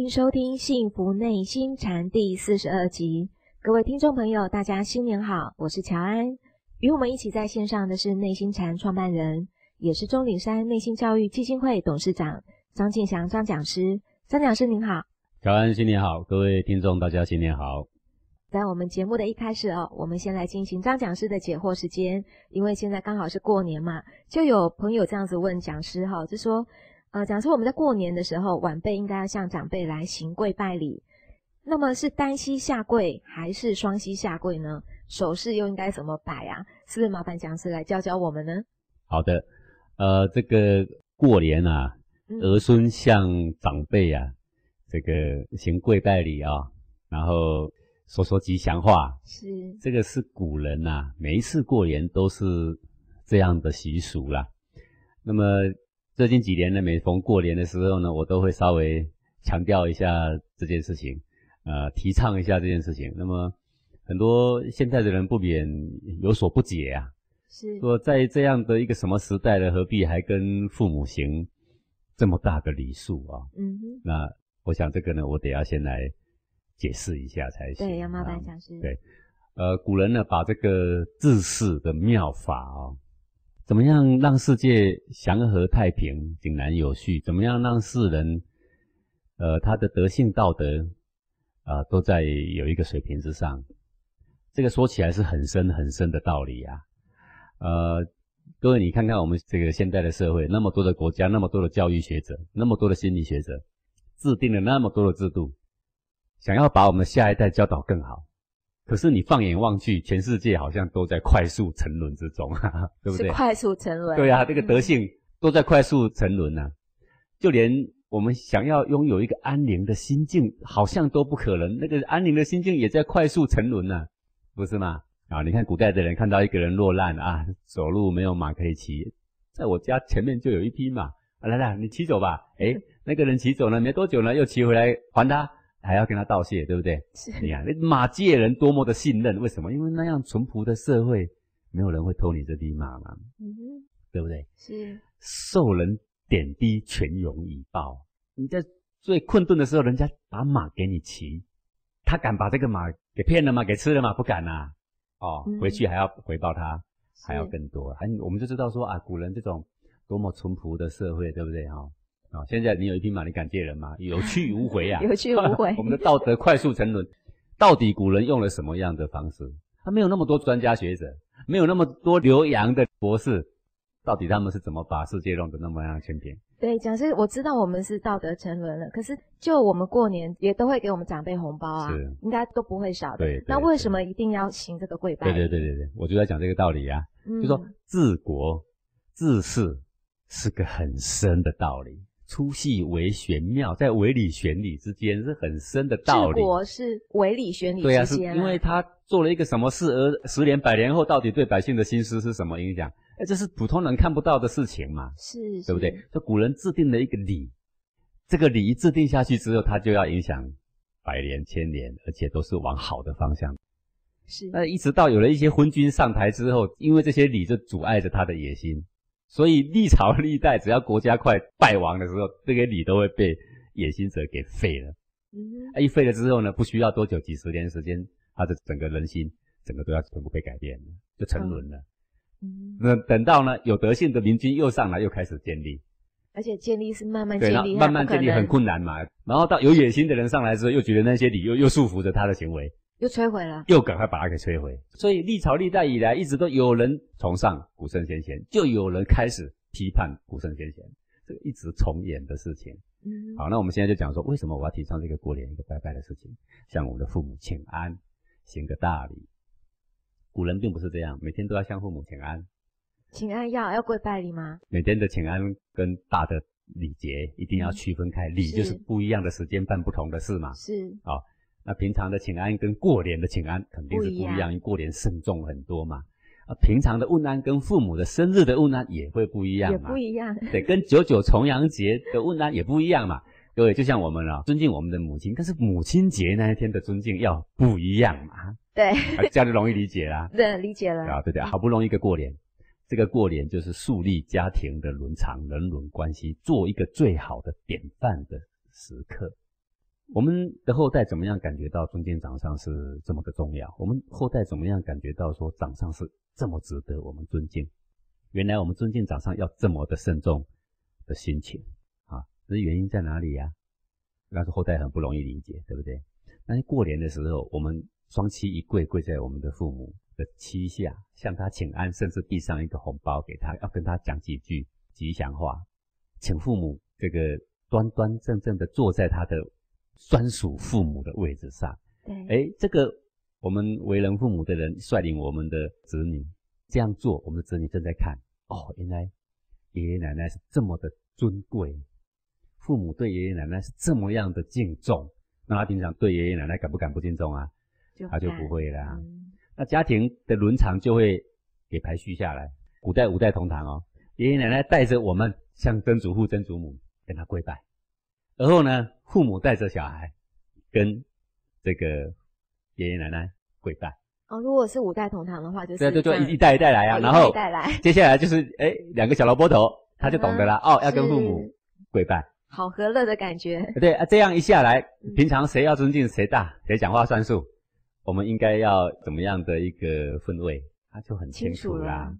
欢迎收听《幸福内心禅》第四十二集。各位听众朋友，大家新年好，我是乔安。与我们一起在线上的是内心禅创办人，也是钟岭山内心教育基金会董事长张庆祥张讲师。张讲师您好，乔安新年好，各位听众大家新年好。在我们节目的一开始哦，我们先来进行张讲师的解惑时间，因为现在刚好是过年嘛，就有朋友这样子问讲师哈，就说。呃，假设我们在过年的时候，晚辈应该要向长辈来行跪拜礼。那么是单膝下跪还是双膝下跪呢？手势又应该怎么摆啊？是不是麻烦讲师来教教我们呢？好的，呃，这个过年啊，儿孙向长辈啊，这个行跪拜礼啊，然后说说吉祥话。是，这个是古人呐，每一次过年都是这样的习俗啦。那么。最近几年呢，每逢过年的时候呢，我都会稍微强调一下这件事情，呃，提倡一下这件事情。那么，很多现在的人不免有所不解啊，是说在这样的一个什么时代呢，何必还跟父母行这么大的礼数啊？嗯哼。那我想这个呢，我得要先来解释一下才行。对，杨麻烦讲师。对，呃，古人呢，把这个治世的妙法啊。怎么样让世界祥和太平、井然有序？怎么样让世人，呃，他的德性道德，啊，都在有一个水平之上？这个说起来是很深很深的道理啊。呃，各位，你看看我们这个现代的社会，那么多的国家，那么多的教育学者，那么多的心理学者，制定了那么多的制度，想要把我们下一代教导更好。可是你放眼望去，全世界好像都在快速沉沦之中，哈 哈对不对？快速沉沦。对啊，这个德性都在快速沉沦呢。就连我们想要拥有一个安宁的心境，好像都不可能。那个安宁的心境也在快速沉沦呢，不是吗？啊，你看古代的人看到一个人落难啊，走路没有马可以骑，在我家前面就有一匹马，来来，你骑走吧。哎，那个人骑走了，没多久呢，又骑回来还他。还要跟他道谢，对不对？是。你看，那马借人多么的信任？为什么？因为那样淳朴的社会，没有人会偷你这匹马嘛。嗯哼，对不对？是。受人点滴，全勇以报。你在最困顿的时候，人家把马给你骑，他敢把这个马给骗了吗？给吃了吗？不敢呐。哦，回去还要回报他，还要更多。还我们就知道说啊，古人这种多么淳朴的社会，对不对？哈。啊，现在你有一匹马，你敢借人吗？有去无回啊！有去无回。我们的道德快速沉沦，到底古人用了什么样的方式？他没有那么多专家学者，没有那么多留洋的博士，到底他们是怎么把世界弄得那么样千篇？对，讲师，我知道我们是道德沉沦了，可是就我们过年也都会给我们长辈红包啊，应该都不会少的。对，那为什么一定要行这个跪拜？对对对对对，我就在讲这个道理啊，就说治国治世是个很深的道理。粗细为玄妙，在为理玄理之间是很深的道理。治国是为理玄理之间。对啊，是因为他做了一个什么事，而十年、百年后到底对百姓的心思是什么影响？哎，这是普通人看不到的事情嘛？是，对不对？就古人制定了一个礼，这个礼制定下去之后，他就要影响百年、千年，而且都是往好的方向。是。那一直到有了一些昏君上台之后，因为这些礼就阻碍着他的野心。所以历朝历代，只要国家快败亡的时候，这些礼都会被野心者给废了。嗯，一废了之后呢，不需要多久，几十年时间，他的整个人心，整个都要全部被改变了，就沉沦了。嗯，那等到呢，有德性的明君又上来，又开始建立，而且建立是慢慢建立，慢慢建立很困难嘛。然后到有野心的人上来之后，又觉得那些礼又又束缚着他的行为。又摧毁了，又赶快把它给摧毁。所以历朝历代以来，一直都有人崇尚古圣先贤，就有人开始批判古圣先贤，这个一直重演的事情。嗯，好，那我们现在就讲说，为什么我要提倡这个过年一个拜拜的事情？向我们的父母请安，行个大礼。古人并不是这样，每天都要向父母请安。请安要要跪拜礼吗？每天的请安跟大的礼节一定要区分开，礼就是不一样的时间办不同的事嘛。是，啊。那平常的请安跟过年的请安肯定是不一样，因为过年慎重很多嘛。啊，平常的问安跟父母的生日的问安也会不一样嘛。也不一样。对，跟九九重阳节的问安也不一样嘛。各位，就像我们啊，尊敬我们的母亲，但是母亲节那一天的尊敬要不一样嘛。对。这样就容易理解啦。对，理解了。啊，对对，好不容易一个过年，这个过年就是树立家庭的伦常、人伦关系，做一个最好的典范的时刻。我们的后代怎么样感觉到尊敬长上是这么的重要？我们后代怎么样感觉到说长上是这么值得我们尊敬？原来我们尊敬长上要这么的慎重的心情啊，这原因在哪里呀？那是后代很不容易理解，对不对？但是过年的时候，我们双膝一跪，跪在我们的父母的膝下，向他请安，甚至递上一个红包给他，要跟他讲几句吉祥话，请父母这个端端正正的坐在他的专属父母的位置上。对，哎，这个我们为人父母的人率领我们的子女这样做，我们的子女正在看，哦，原来爷爷奶奶是这么的尊贵。父母对爷爷奶奶是这么样的敬重，那他平常对爷爷奶奶敢不敢不敬重啊？他就不会啦。那家庭的伦常就会给排序下来。古代五代同堂哦，爷爷奶奶带着我们向曾祖父、曾祖母跟他跪拜，而后呢，父母带着小孩跟这个爷爷奶奶跪拜。哦，如果是五代同堂的话，就是对对对，一代一代来啊。然后代来，接下来就是哎，两个小萝卜头，他就懂得了哦，要跟父母跪拜。好和乐的感觉。对啊，这样一下来，平常谁要尊敬谁大，谁讲话算数，我们应该要怎么样的一个氛围，他就很清楚啦，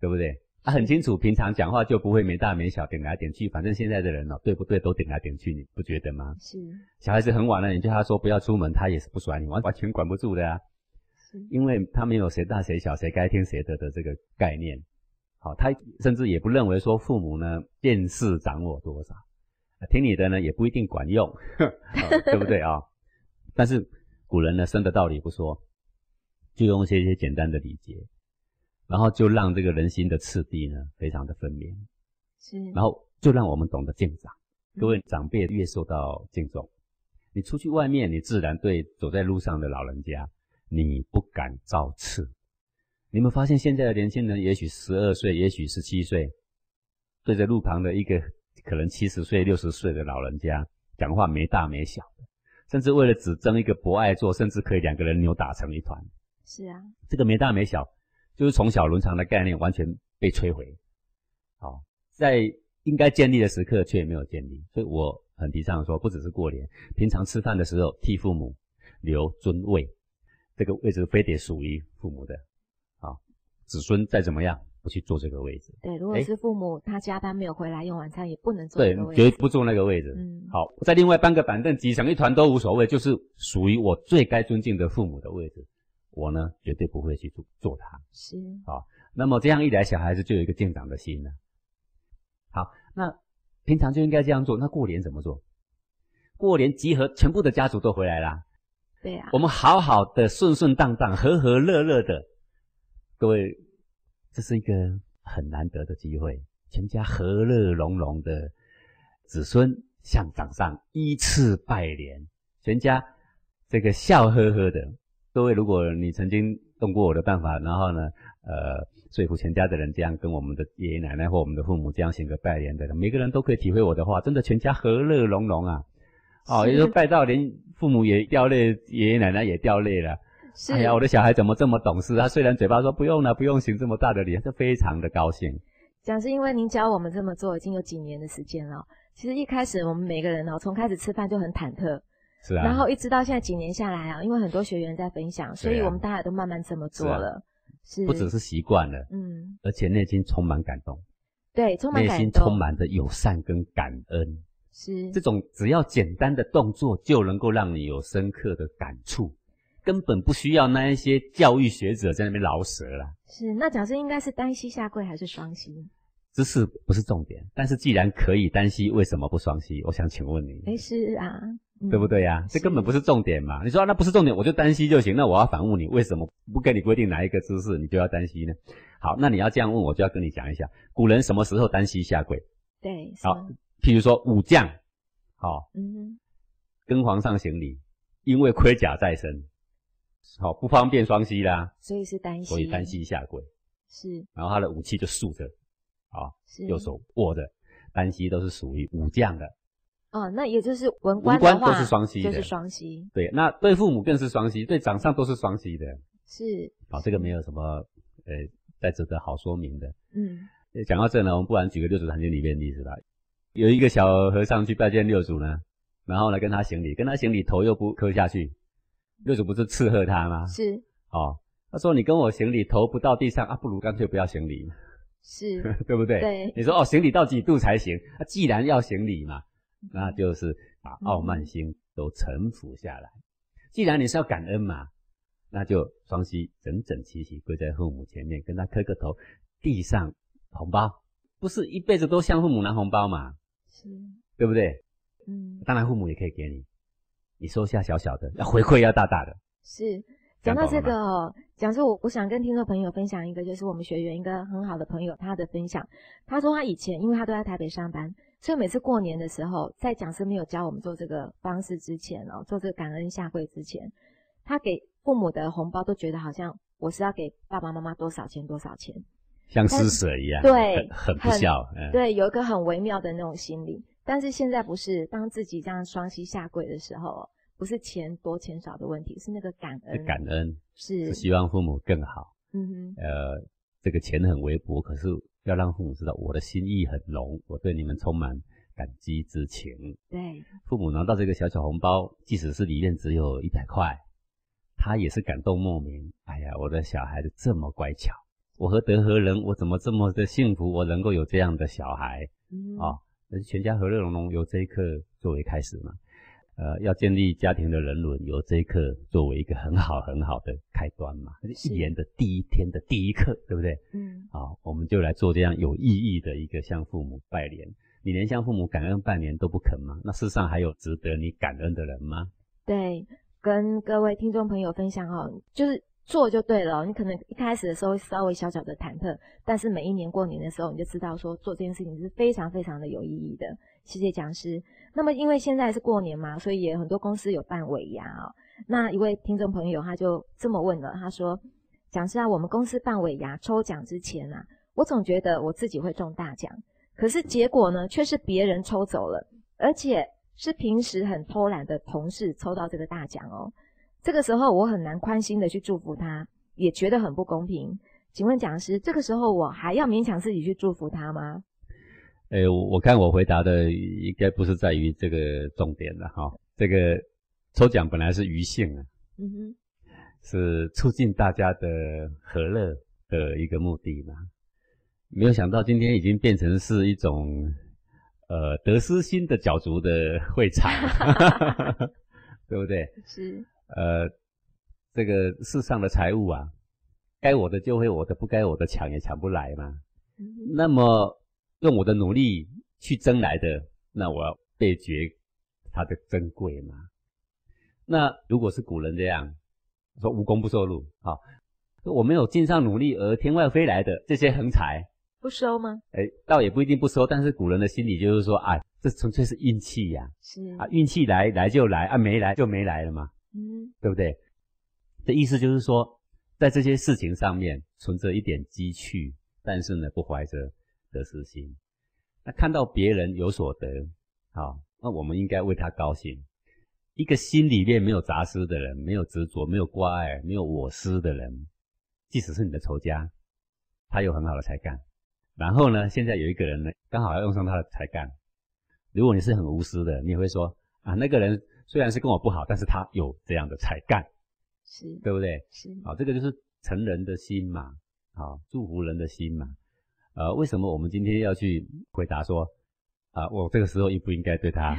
对不对？他很清楚，平常讲话就不会没大没小，点来点去。反正现在的人哦，对不对？都点来点去，你不觉得吗？是。小孩子很晚了，你叫他说不要出门，他也是不甩你，完完全管不住的啊。是。因为他没有谁大谁小，谁该听谁的的这个概念。好，他甚至也不认为说父母呢见识掌握多少。听你的呢，也不一定管用，对不对啊？但是古人呢，生的道理不说，就用一些一些简单的礼节，然后就让这个人心的次第呢，非常的分明。是，然后就让我们懂得敬长。各位长辈越受到敬重，你出去外面，你自然对走在路上的老人家，你不敢造次。你们发现现在的年轻人，也许十二岁，也许十七岁，对着路旁的一个。可能七十岁、六十岁的老人家讲话没大没小的，甚至为了只争一个博爱座，甚至可以两个人扭打成一团。是啊，这个没大没小，就是从小伦常的概念完全被摧毁。好，在应该建立的时刻却也没有建立，所以我很提倡说，不只是过年，平常吃饭的时候替父母留尊位，这个位置非得属于父母的。好，子孙再怎么样。不去坐这个位置。对，如果是父母他加班没有回来用晚餐，也不能坐。对，绝不坐那个位置。嗯，好，再另外搬个板凳挤成一团都无所谓，就是属于我最该尊敬的父母的位置，我呢绝对不会去做做它。是，好，那么这样一来，小孩子就有一个敬长的心了。好，那平常就应该这样做，那过年怎么做？过年集合全部的家族都回来啦。对呀，我们好好的顺顺当当、和和乐乐的，各位。这是一个很难得的机会，全家和乐融融的，子孙向长上依次拜年，全家这个笑呵呵的。各位，如果你曾经动过我的办法，然后呢，呃，说服全家的人这样跟我们的爷爷奶奶或我们的父母这样行个拜年的，每个人都可以体会我的话，真的全家和乐融融啊！哦，也就拜到连父母也掉泪，爷爷奶奶也掉泪了。哎呀，我的小孩怎么这么懂事？他虽然嘴巴说不用了，不用行这么大的礼，他非常的高兴。讲是因为您教我们这么做已经有几年的时间了。其实一开始我们每个人哦，从开始吃饭就很忐忑，是啊。然后一直到现在几年下来啊，因为很多学员在分享，所以我们大家都慢慢这么做了。是，不只是习惯了，嗯，而且内心充满感动。对，充满内心充满的友善跟感恩。是，这种只要简单的动作就能够让你有深刻的感触。根本不需要那一些教育学者在那边饶舌了。是，那假设应该是单膝下跪还是双膝？姿势不是重点，但是既然可以单膝，为什么不双膝？我想请问你。哎，是啊，对不对呀？这根本不是重点嘛。你说那不是重点，我就单膝就行。那我要反问你，为什么不跟你规定哪一个姿势你就要单膝呢？好，那你要这样问，我就要跟你讲一下，古人什么时候单膝下跪？对，好，譬如说武将，好，嗯，跟皇上行礼，因为盔甲在身。好不方便双膝啦，所以是单膝，所以单膝下跪是，然后他的武器就竖着，啊，右手握着，单膝都是属于武将的。哦，那也就是文官文官都是双膝的，就是双膝。对，那对父母更是双膝，对长上都是双膝的。是，好，这个没有什么呃再值得好说明的。嗯，讲到这呢，我们不然举个六祖坛经里面的例子吧。有一个小和尚去拜见六祖呢，然后呢跟他行礼，跟他行礼头又不磕下去，六祖不是斥喝他吗？是哦，他说你跟我行礼头不到地上啊，不如干脆不要行礼，是，对不对？对你说哦，行礼到几度才行？那、既然要行礼嘛，那就是把傲慢心都臣服下来。既然你是要感恩嘛，那就双膝整整齐齐跪在父母前面，跟他磕个头，递上红包，不是一辈子都向父母拿红包嘛，是，对不对？嗯，当然父母也可以给你，你收下小小的，要回馈要大大的。是。讲到这个哦，讲说我我想跟听众朋友分享一个，就是我们学员一个很好的朋友他的分享。他说他以前因为他都在台北上班，所以每次过年的时候，在讲师没有教我们做这个方式之前哦，做这个感恩下跪之前，他给父母的红包都觉得好像我是要给爸爸妈妈多少钱多少钱，像施舍一样，对很很不很孝，嗯，对，有一个很微妙的那种心理。但是现在不是，当自己这样双膝下跪的时候，不是钱多钱少的问题，是那个感恩，感恩，是是希望父母更好。嗯哼，呃，这个钱很微薄，可是要让父母知道我的心意很浓，我对你们充满感激之情。对，父母拿到这个小小红包，即使是里面只有一百块，他也是感动莫名。哎呀，我的小孩子这么乖巧，我何德何能？我怎么这么的幸福？我能够有这样的小孩嗯，啊？全家和乐融融，由这一刻作为开始嘛。呃，要建立家庭的人伦，由这一刻作为一个很好很好的开端嘛。是一年的第一天的第一课，对不对？嗯，好，我们就来做这样有意义的一个向父母拜年。你连向父母感恩拜年都不肯吗？那世上还有值得你感恩的人吗？对，跟各位听众朋友分享哦，就是做就对了。你可能一开始的时候会稍微小小的忐忑，但是每一年过年的时候，你就知道说做这件事情是非常非常的有意义的。谢谢讲师。那么因为现在是过年嘛，所以也很多公司有办尾牙哦。那一位听众朋友他就这么问了，他说：“讲师啊，我们公司办尾牙抽奖之前啊，我总觉得我自己会中大奖，可是结果呢，却是别人抽走了，而且是平时很偷懒的同事抽到这个大奖哦。这个时候我很难宽心的去祝福他，也觉得很不公平。请问讲师，这个时候我还要勉强自己去祝福他吗？诶，我我看我回答的应该不是在于这个重点了哈。这个抽奖本来是余兴啊，嗯哼，是促进大家的和乐的一个目的嘛。没有想到今天已经变成是一种呃得失心的角逐的会场，对不对？是，呃，这个世上的财物啊，该我的就会我的，不该我的抢也抢不来嘛。嗯那么用我的努力去争来的，那我要倍觉它的珍贵嘛。那如果是古人这样说无功不受禄，好、我没有尽上努力而天外飞来的这些横财，不收吗？哎，倒也不一定不收，但是古人的心理就是说，啊，这纯粹是运气呀、是啊，运气来来就来，啊，没来就没来了嘛。嗯对不对？这意思就是说，在这些事情上面存着一点积蓄，但是呢，不怀着得失心。那看到别人有所得，好，那我们应该为他高兴。一个心里面没有杂思的人，没有执着，没有挂碍，没有我思的人，即使是你的仇家，他有很好的才干。然后呢，现在有一个人呢，刚好要用上他的才干。如果你是很无私的，你会说啊，那个人虽然是跟我不好，但是他有这样的才干，是对不对？是好，这个就是成人的心嘛，好，祝福人的心嘛。呃，为什么我们今天要去回答说，啊，我这个时候应不应该对他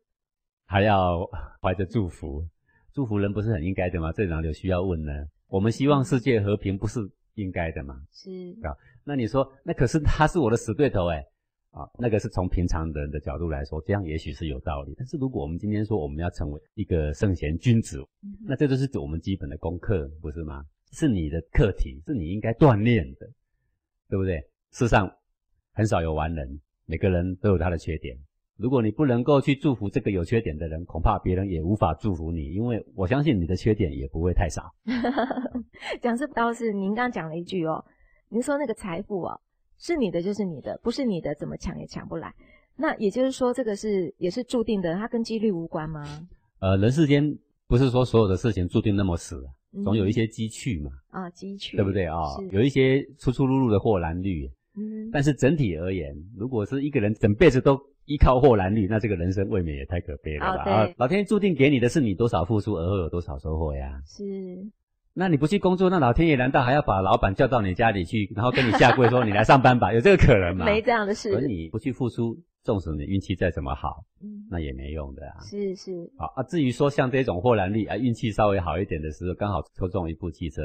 还要怀着祝福？祝福人不是很应该的吗？这哪里有需要问呢？我们希望世界和平，不是应该的吗？是啊那你说，那可是他是我的死对头哎，啊，那个是从平常人的角度来说，这样也许是有道理。但是如果我们今天说我们要成为一个圣贤君子，嗯那这就是我们基本的功课，不是吗？是你的课题，是你应该锻炼的，对不对？世上很少有完人，每个人都有他的缺点。如果你不能够去祝福这个有缺点的人，恐怕别人也无法祝福你，因为我相信你的缺点也不会太少。讲师倒是您刚刚讲了一句哦，您说那个财富哦，是你的就是你的，不是你的怎么抢也抢不来。那也就是说，这个是也是注定的，它跟几率无关吗？呃，人世间不是说所有的事情注定那么死，总有一些机趣嘛，啊积蓄，对不对啊、是有一些出出入入的或然率，嗯但是整体而言，如果是一个人整辈子都依靠或然率，那这个人生未免也太可悲了吧？哦啊，老天注定给你的是你多少付出，而后有多少收获呀。是，那你不去工作，那老天爷难道还要把老板叫到你家里去，然后跟你下跪说你来上班吧？有这个可能吗？没这样的事而。你不去付出，纵使你运气再怎么好，嗯，那也没用的啊。是是，好啊，至于说像这种豁然利啊，运气稍微好一点的时候，刚好抽中一部汽车，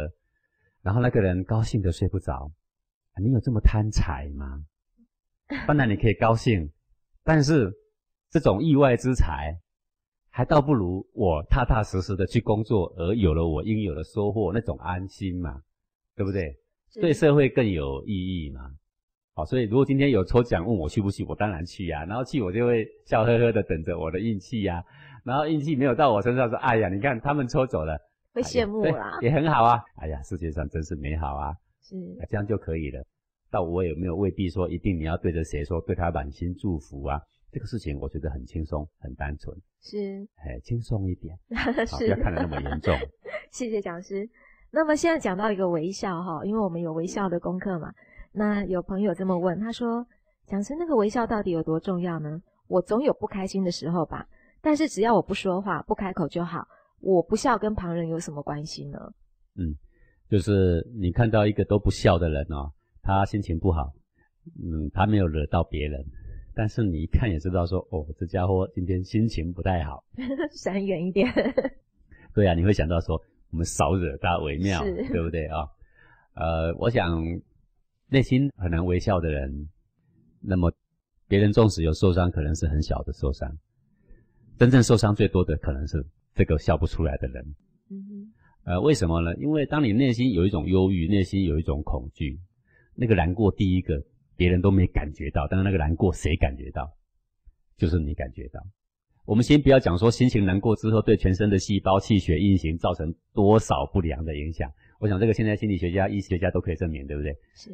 然后那个人高兴的睡不着，啊你有这么贪财吗？当然你可以高兴，但是这种意外之财，还倒不如我踏踏实实的去工作，而有了我应有的收获，那种安心嘛，对不对？是对社会更有意义嘛。好，所以如果今天有抽奖问我去不去，我当然去呀、然后去我就会笑呵呵的等着我的运气呀、然后运气没有到我身上，说哎呀，你看他们抽走了，会羡慕对啦。也很好啊。哎呀，世界上真是美好啊，是啊这样就可以了。但我也没有未必说一定你要对着谁说，对他满心祝福啊。这个事情我觉得很轻松，很单纯，是哎，轻松一点，好，不是要，看得那么严重。谢谢讲师。那么现在讲到一个微笑哈，因为我们有微笑的功课嘛。那有朋友这么问，他说：“讲师，那个微笑到底有多重要呢？我总有不开心的时候吧，但是只要我不说话、不开口就好。我不笑跟旁人有什么关系呢？嗯就是你看到一个都不笑的人哦，他心情不好，嗯，他没有惹到别人，但是你一看也知道说，哦，这家伙今天心情不太好。闪远一点。对啊，你会想到说，我们少惹他为妙，对不对啊、呃，我想内心很难微笑的人，那么别人纵使有受伤，可能是很小的受伤，真正受伤最多的可能是这个笑不出来的人。嗯哼，呃，为什么呢？因为当你内心有一种忧郁，内心有一种恐惧，那个难过，第一个别人都没感觉到，但是那个难过谁感觉到？就是你感觉到。我们先不要讲说心情难过之后对全身的细胞、气血运行造成多少不良的影响。我想这个现在心理学家、医学家都可以证明，对不对？是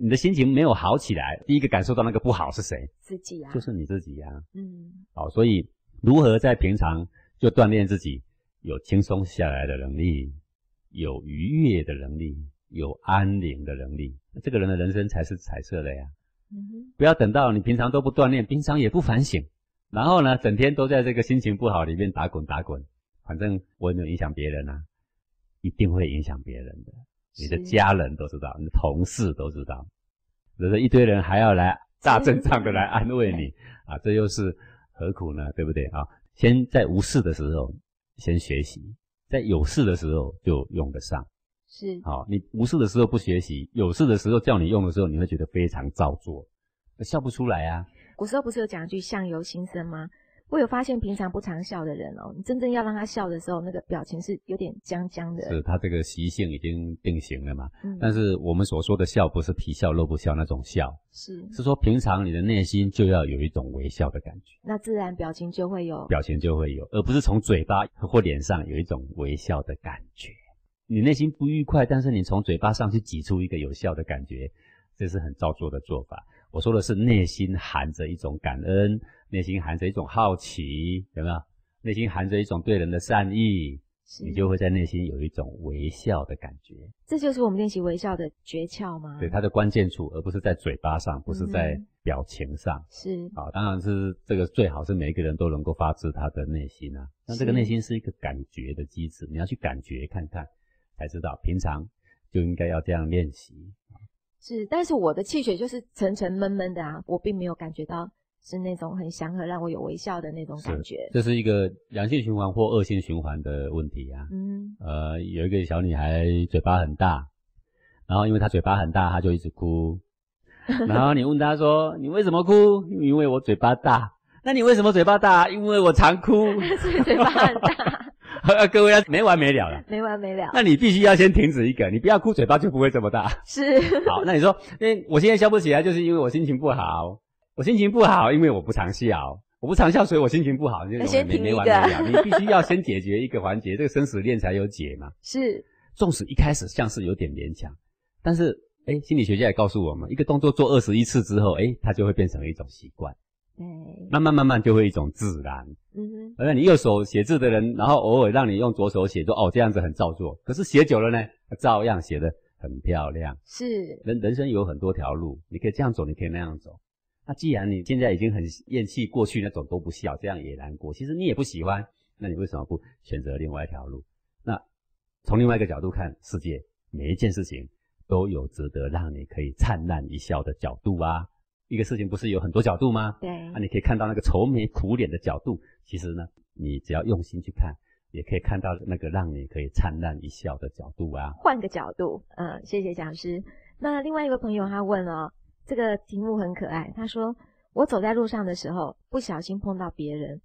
你的心情没有好起来，第一个感受到那个不好是谁？自己啊。就是你自己呀、嗯，好，所以如何在平常就锻炼自己有轻松下来的能力，有愉悦的能力，有安宁的能力，那这个人的人生才是彩色的呀！嗯哼，不要等到你平常都不锻炼，平常也不反省，然后呢，整天都在这个心情不好里面打滚打滚，反正我也没有影响别人啊，一定会影响别人的。你的家人都知道，你的同事都知道，有的一堆人还要来大阵仗的来安慰你啊，这又是何苦呢？对不对啊？先在无事的时候先学习，在有事的时候就用得上。是好，你无事的时候不学习，有事的时候叫你用的时候，你会觉得非常造作，笑不出来啊。古时候不是有讲一句“相由心生”吗？我有发现，平常不常笑的人哦，你真正要让他笑的时候，那个表情是有点僵僵的。是他这个习性已经定型了嘛？嗯，但是我们所说的笑，不是皮笑肉不笑那种笑，是是说平常你的内心就要有一种微笑的感觉，那自然表情就会有。表情就会有，而不是从嘴巴或脸上有一种微笑的感觉。你内心不愉快，但是你从嘴巴上去挤出一个有效的感觉，这是很造作的做法。我说的是内心含着一种感恩，内心含着一种好奇，有没有？内心含着一种对人的善意，你就会在内心有一种微笑的感觉。这就是我们练习微笑的诀窍吗？对，它的关键处，而不是在嘴巴上，不是在嗯表情上。是啊，当然是这个最好是每一个人都能够发自他的内心啊。那这个内心是一个感觉的机制，你要去感觉看看，才知道平常就应该要这样练习。是，但是我的气血就是沉沉闷闷的啊，我并没有感觉到是那种很祥和让我有微笑的那种感觉。这是一个良性循环或恶性循环的问题啊。嗯，呃，有一个小女孩嘴巴很大，然后因为她嘴巴很大，她就一直哭。然后你问她说：“你为什么哭？”因为我嘴巴大。那你为什么嘴巴大？因为我常哭。所以嘴巴很大，各位要，没完没了了。没完没了。那你必须要先停止一个，你不要哭，嘴巴就不会这么大。是，好，那你说，因为我现在笑不起来，就是因为我心情不好。我心情不好，因为我不常笑。我不常笑，所以我心情不好。就没没停一个完没了，你必须要先解决一个环节，这个生死恋才有解嘛。是，纵使一开始像是有点勉强，但是哎，心理学家也告诉我们，一个动作做二十一次之后，哎，它就会变成一种习惯，对，慢慢慢慢就会一种自然。嗯哼，而你右手写字的人，然后偶尔让你用左手写，说哦这样子很造作，可是写久了呢，照样写得很漂亮。是，人人生有很多条路，你可以这样走，你可以那样走。那既然你现在已经很厌弃过去那种都不笑，这样也难过，其实你也不喜欢，那你为什么不选择另外一条路？那从另外一个角度看世界，每一件事情都有值得让你可以灿烂一笑的角度啊。一个事情不是有很多角度吗？对，那你可以看到那个愁眉苦脸的角度，其实呢，你只要用心去看，也可以看到那个让你可以灿烂一笑的角度啊。换个角度，嗯，谢谢讲师。那另外一个朋友他问哦，这个题目很可爱，他说：“我走在路上的时候，不小心碰到别人，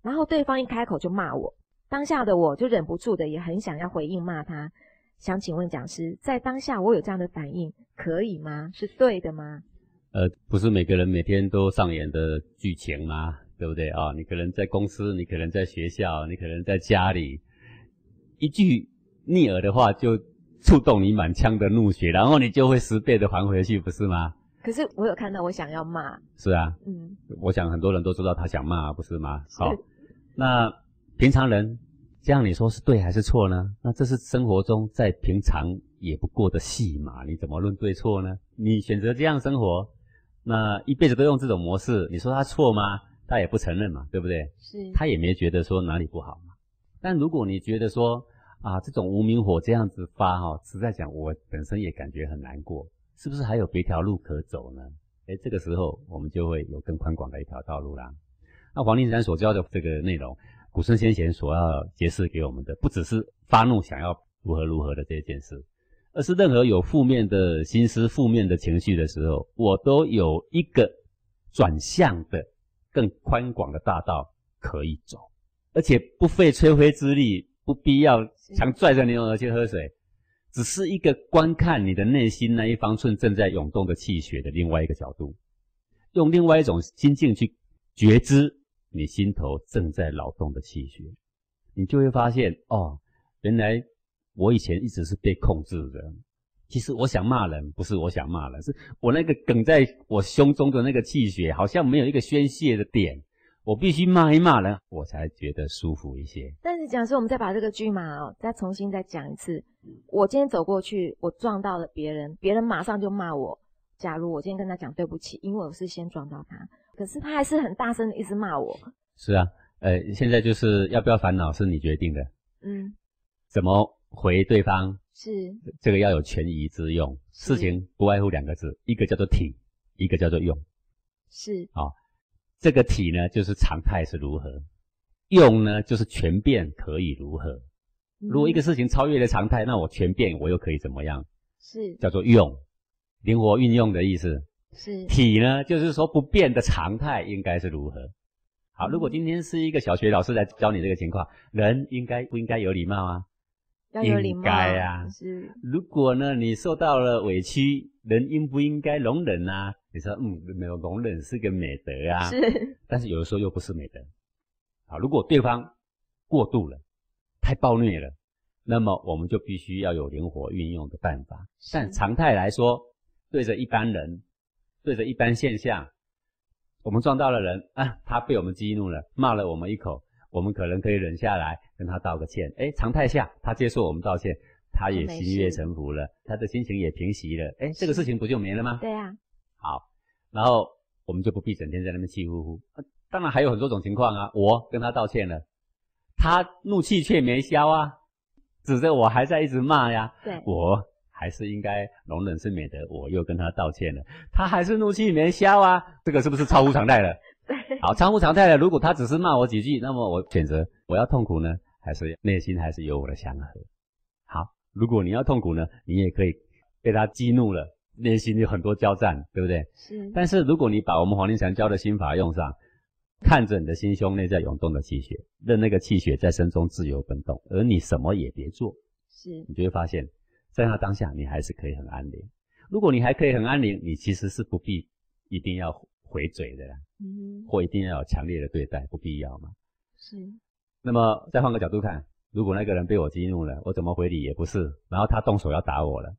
然后对方一开口就骂我，当下的我就忍不住的也很想要回应骂他。想请问讲师，在当下我有这样的反应可以吗？是对的吗？”呃，不是每个人每天都上演的剧情吗？对不对啊？你可能在公司，你可能在学校，你可能在家里，一句逆耳的话就触动你满腔的怒血，然后你就会十倍的还回去，不是吗？可是我有看到我想要骂。是啊，嗯，我想很多人都知道他想骂，不是吗？好，那平常人这样你说是对还是错呢？那这是生活中在平常也不过的戏码，你怎么论对错呢？你选择这样生活。那一辈子都用这种模式，你说他错吗？他也不承认嘛，对不对？是。他也没觉得说哪里不好嘛。但如果你觉得说啊，这种无名火这样子发哈，实在讲，我本身也感觉很难过，是不是还有别条路可走呢？哎，这个时候我们就会有更宽广的一条道路啦。那黄庭山所教的这个内容，古圣先贤所要揭示给我们的，不只是发怒想要如何如何的这件事。而是任何有负面的心思、负面的情绪的时候，我都有一个转向的更宽广的大道可以走，而且不费吹灰之力，不必要强拽着牛儿去喝水，只是一个观看你的内心那一方寸正在涌动的气血的另外一个角度，用另外一种心境去觉知你心头正在劳动的气血，你就会发现哦，原来。我以前一直是被控制的，其实我想骂人，不是我想骂人，是我那个梗在我胸中的那个气血，好像没有一个宣泄的点，我必须骂一骂人，我才觉得舒服一些。但是讲师，我们再把这个剧码哦，再重新再讲一次。我今天走过去，我撞到了别人，别人马上就骂我。假如我今天跟他讲对不起，因为我是先撞到他，可是他还是很大声的一直骂我。是啊，呃，现在就是要不要烦恼是你决定的。嗯，怎么？回对方是这个要有权宜之用，事情不外乎两个字，一个叫做体，一个叫做用。是啊，这个体呢就是常态是如何，用呢就是全变可以如何。如果一个事情超越了常态，那我全变我又可以怎么样？是叫做用，灵活运用的意思。是体呢，就是说不变的常态应该是如何？好，如果今天是一个小学老师来教你这个情况，人应该不应该有礼貌啊？应该啊，是。如果呢，你受到了委屈，人应不应该容忍啊？你说，嗯，没有容忍是个美德啊。是。但是有的时候又不是美德。好，如果对方过度了，太暴虐了，那么我们就必须要有灵活运用的办法。但常态来说，对着一般人，对着一般现象，我们撞到了人啊，他被我们激怒了，骂了我们一口。我们可能可以忍下来，跟他道个歉。哎，常态下他接受我们道歉，他也心悦诚服了，他的心情也平息了。哎，这个事情不就没了吗？对呀。好，然后我们就不必整天在那边气呼呼。当然还有很多种情况啊。我跟他道歉了，他怒气却没消啊，指着我还在一直骂呀。对。我还是应该容忍是美德，我又跟他道歉了，他还是怒气没消啊。这个是不是超乎常态了？好，常乎常态的。如果他只是骂我几句，那么我选择我要痛苦呢，还是内心还是有我的祥和？好，如果你要痛苦呢，你也可以被他激怒了，内心有很多交战，对不对？是。但是如果你把我们黄庭禅教的心法用上，看着你的心胸内在涌动的气血，任那个气血在身中自由奔动，而你什么也别做，是，你就会发现，在那当下你还是可以很安宁。如果你还可以很安宁，你其实是不必一定要。回嘴的啦，嗯，或一定要有强烈的对待，不必要嘛。是。那么再换个角度看，如果那个人被我激怒了，我怎么回礼也不是，然后他动手要打我了，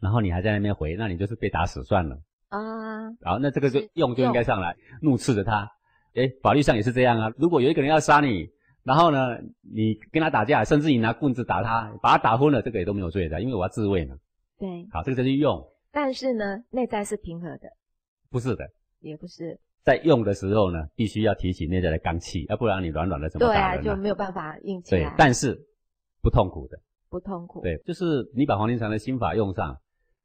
然后你还在那边回，那你就是被打死算了啊。然后那这个就用就应该上来，怒斥着他。哎，法律上也是这样啊。如果有一个人要杀你，然后呢，你跟他打架，甚至你拿棍子打他，把他打昏了，这个也都没有罪的，因为我要自卫嘛。对。好，这个就是用。但是呢，内在是平和的。不是的，也不是。在用的时候呢，必须要提起内在的刚气，要不然你软软的怎么对啊？就没有办法硬起来。对，但是不痛苦的。不痛苦。对，就是你把黄庭禅的心法用上，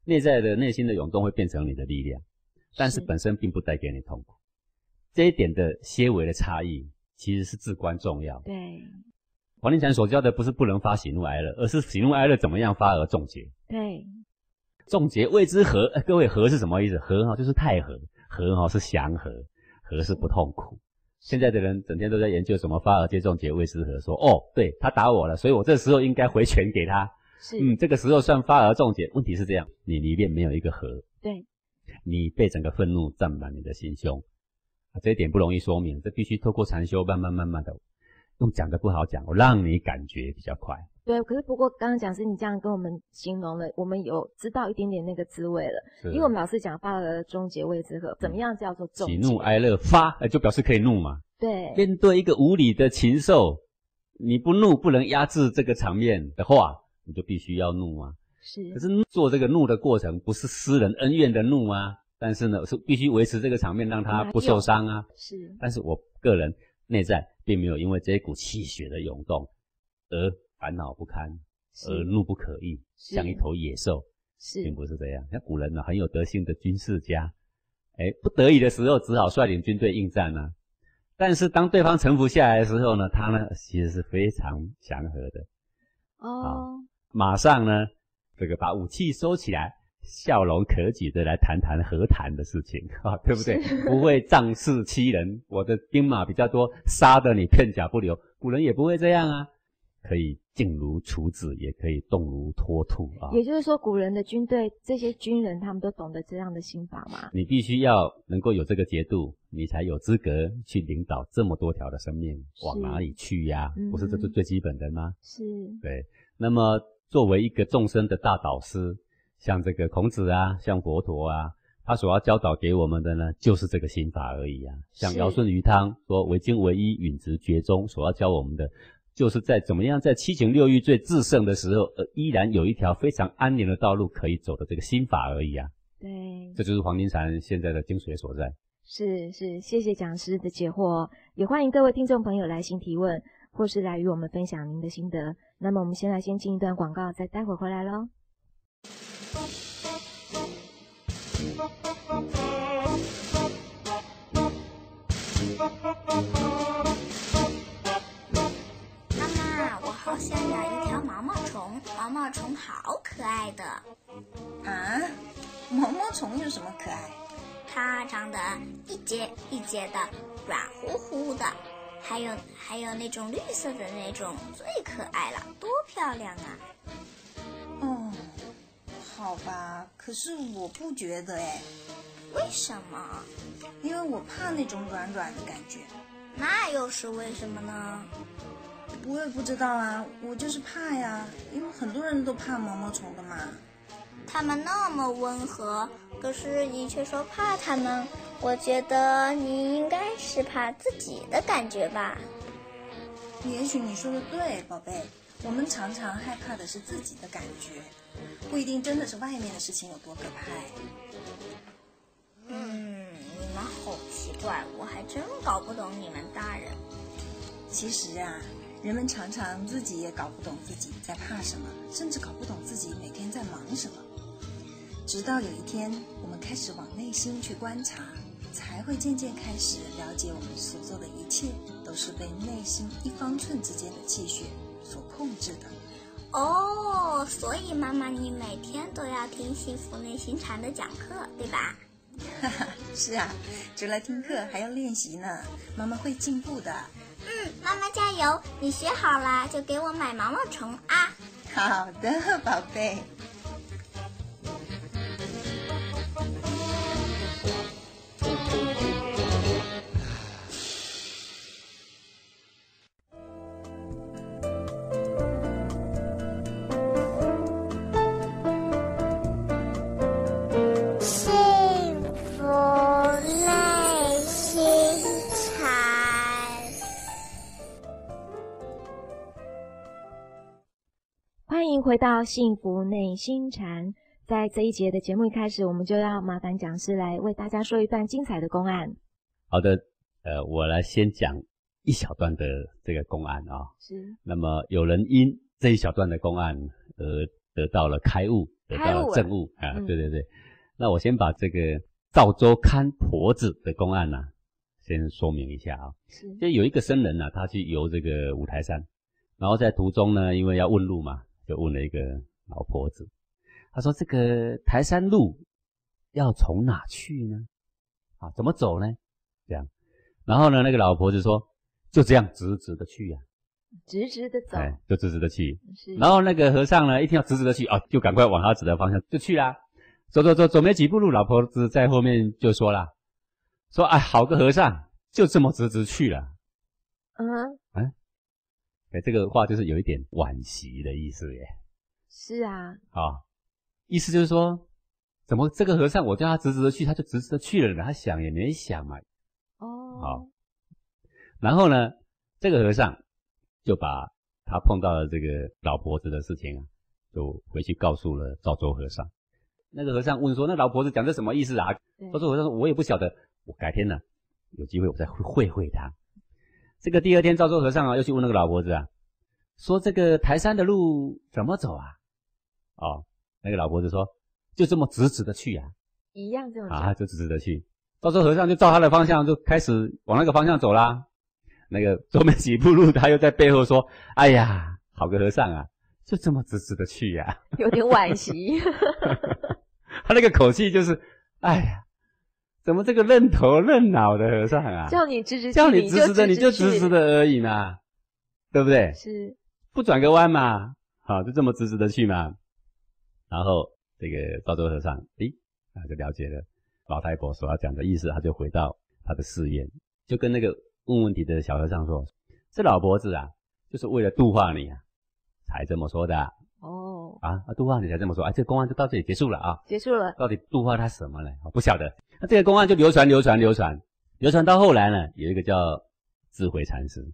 内在的内心的涌动会变成你的力量，但是是本身并不带给你痛苦。这一点的些微的差异，其实是至关重要。对黄庭禅所教的不是不能发喜怒哀乐，而是喜怒哀乐怎么样发而众结。对众结谓之和，哎各位和是什么意思？和哈就是太和，和哈是祥和，和是不痛苦。现在的人整天都在研究什么发而皆众结谓之和，说哦，对他打我了，所以我这时候应该回拳给他。是，嗯，这个时候算发而众结。问题是这样，你里面没有一个和，对你被整个愤怒占满你的心胸，啊，这一点不容易说明，这必须透过禅修，慢慢慢慢的，用讲的不好讲，我让你感觉比较快。对。可是不过刚刚讲是你这样跟我们形容了，我们有知道一点点那个滋味了。因为我们老师讲发了终结谓之和，怎么样叫做终？喜怒哀乐发，呃就表示可以怒嘛。对面对一个无理的禽兽，你不怒不能压制这个场面的话，你就必须要怒啊。是可是做这个怒的过程不是私人恩怨的怒啊，但是呢是必须维持这个场面，让他不受伤啊。是但是我个人内在并没有因为这一股气血的涌动而烦恼不堪，是而怒不可遏，像一头野兽，是并不是这样。像古人呢，很有德性的军事家，哎，不得已的时候只好率领军队应战啊。但是当对方臣服下来的时候呢，他呢其实是非常祥和的，哦，马上呢这个把武器收起来，笑容可掬的来谈谈和谈的事情，啊，对不对？不会仗势欺人，我的兵马比较多，杀得你片甲不留。古人也不会这样啊，可以静如处子，也可以动如脱兔啊。也就是说，古人的军队这些军人他们都懂得这样的心法嘛？你必须要能够有这个节度，你才有资格去领导这么多条的生命往哪里去呀、嗯不是这是最基本的吗？是对。那么作为一个众生的大导师，像这个孔子啊，像佛陀啊，他所要教导给我们的呢，就是这个心法而已啊。像是尧舜禹汤说“唯精唯一，允直厥中”，所要教我们的，就是在怎么样在七情六欲最炽盛的时候，呃，依然有一条非常安宁的道路可以走的这个心法而已啊。对，这就是黄庭禅现在的精髓所在。是是，谢谢讲师的解惑哦，也欢迎各位听众朋友来信提问，或是来与我们分享您的心得。那么我们先来先进一段广告，再待会儿回来喽。我想养一条毛毛虫，毛毛虫好可爱的，啊，毛毛虫有什么可爱？它长得一节一节的，软乎乎的，还有还有那种绿色的那种，最可爱了，多漂亮啊！哦，好吧，可是我不觉得哎，为什么？因为我怕那种软软的感觉。那又是为什么呢？我也不知道啊，我就是怕呀，因为很多人都怕毛毛虫的嘛。它们那么温和，可是你却说怕它们。我觉得你应该是怕自己的感觉吧。也许你说的对，宝贝，我们常常害怕的是自己的感觉，不一定真的是外面的事情有多可怕。嗯，你们好奇怪，我还真搞不懂你们大人。其实啊，人们常常自己也搞不懂自己在怕什么，甚至搞不懂自己每天在忙什么。直到有一天，我们开始往内心去观察，才会渐渐开始了解，我们所做的一切都是被内心一方寸之间的气血所控制的。哦，所以妈妈，你每天都要听幸福内心禅的讲课，对吧？哈哈，是啊，除了听课还要练习呢。妈妈会进步的。嗯，妈妈加油！你学好了就给我买毛毛虫啊！好的，宝贝。回到幸福内心禅。在这一节的节目一开始，我们就要麻烦讲师来为大家说一段精彩的公案。好的，呃，我来先讲一小段的这个公案啊。是，那么有人因这一小段的公案而得到了开悟，得到了证悟啊。对对对，那我先把这个赵州看婆子的公案呢，先说明一下啊。是，就有一个僧人呢，他去游这个五台山，然后在途中呢，因为要问路嘛，就问了一个老婆子。他说：“这个台山路要从哪去呢？啊，怎么走呢？这样，然后呢，那个老婆子说：就这样直直的去呀，直直的走，哎，就直直的去。是。然后那个和尚呢，一听要直直的去啊，就赶快往他指的方向就去啦。走走走，走没几步路，老婆子在后面就说了：说哎，好个和尚，就这么直直去了。嗯，哎，哎，这个话就是有一点惋惜的意思耶。是啊，好。”意思就是说，怎么这个和尚我叫他直直的去，他就直直的去了呢？他想也没想嘛。哦。好。然后呢，这个和尚就把他碰到的这个老婆子的事情啊，就回去告诉了赵州和尚。那个和尚问说：“那老婆子讲这什么意思啊？”赵州和尚说：“我也不晓得，我改天呢有机会我再会会他。”这个第二天，赵州和尚啊又去问那个老婆子啊，说：“这个台山的路怎么走啊？”哦。那个老婆子说：“就这么直直的去呀，一样这么啊，就直直的去。赵州和尚就照他的方向就开始往那个方向走啦。那个走没几步路，他又在背后说：‘哎呀，好个和尚啊，就这么直直的去呀。’有点惋惜。他那个口气就是：‘哎呀，怎么这个认头认脑的和尚啊？叫你直直，叫你直直的，你就直直的而已嘛，对不对？是不转个弯嘛？好，就这么直直的去嘛。’然后这个赵州和尚，诶，啊，就了解了老太婆所要讲的意思，他就回到他的寺院，就跟那个问问题的小和尚说：“这老婆子啊，就是为了度化你啊，才这么说的。”哦，啊，度化你才这么说，啊，这个公案就到这里结束了啊，结束了。到底度化他什么呢？不晓得。那这个公案就流传、流传、流传，流传到后来呢，有一个叫智慧禅师。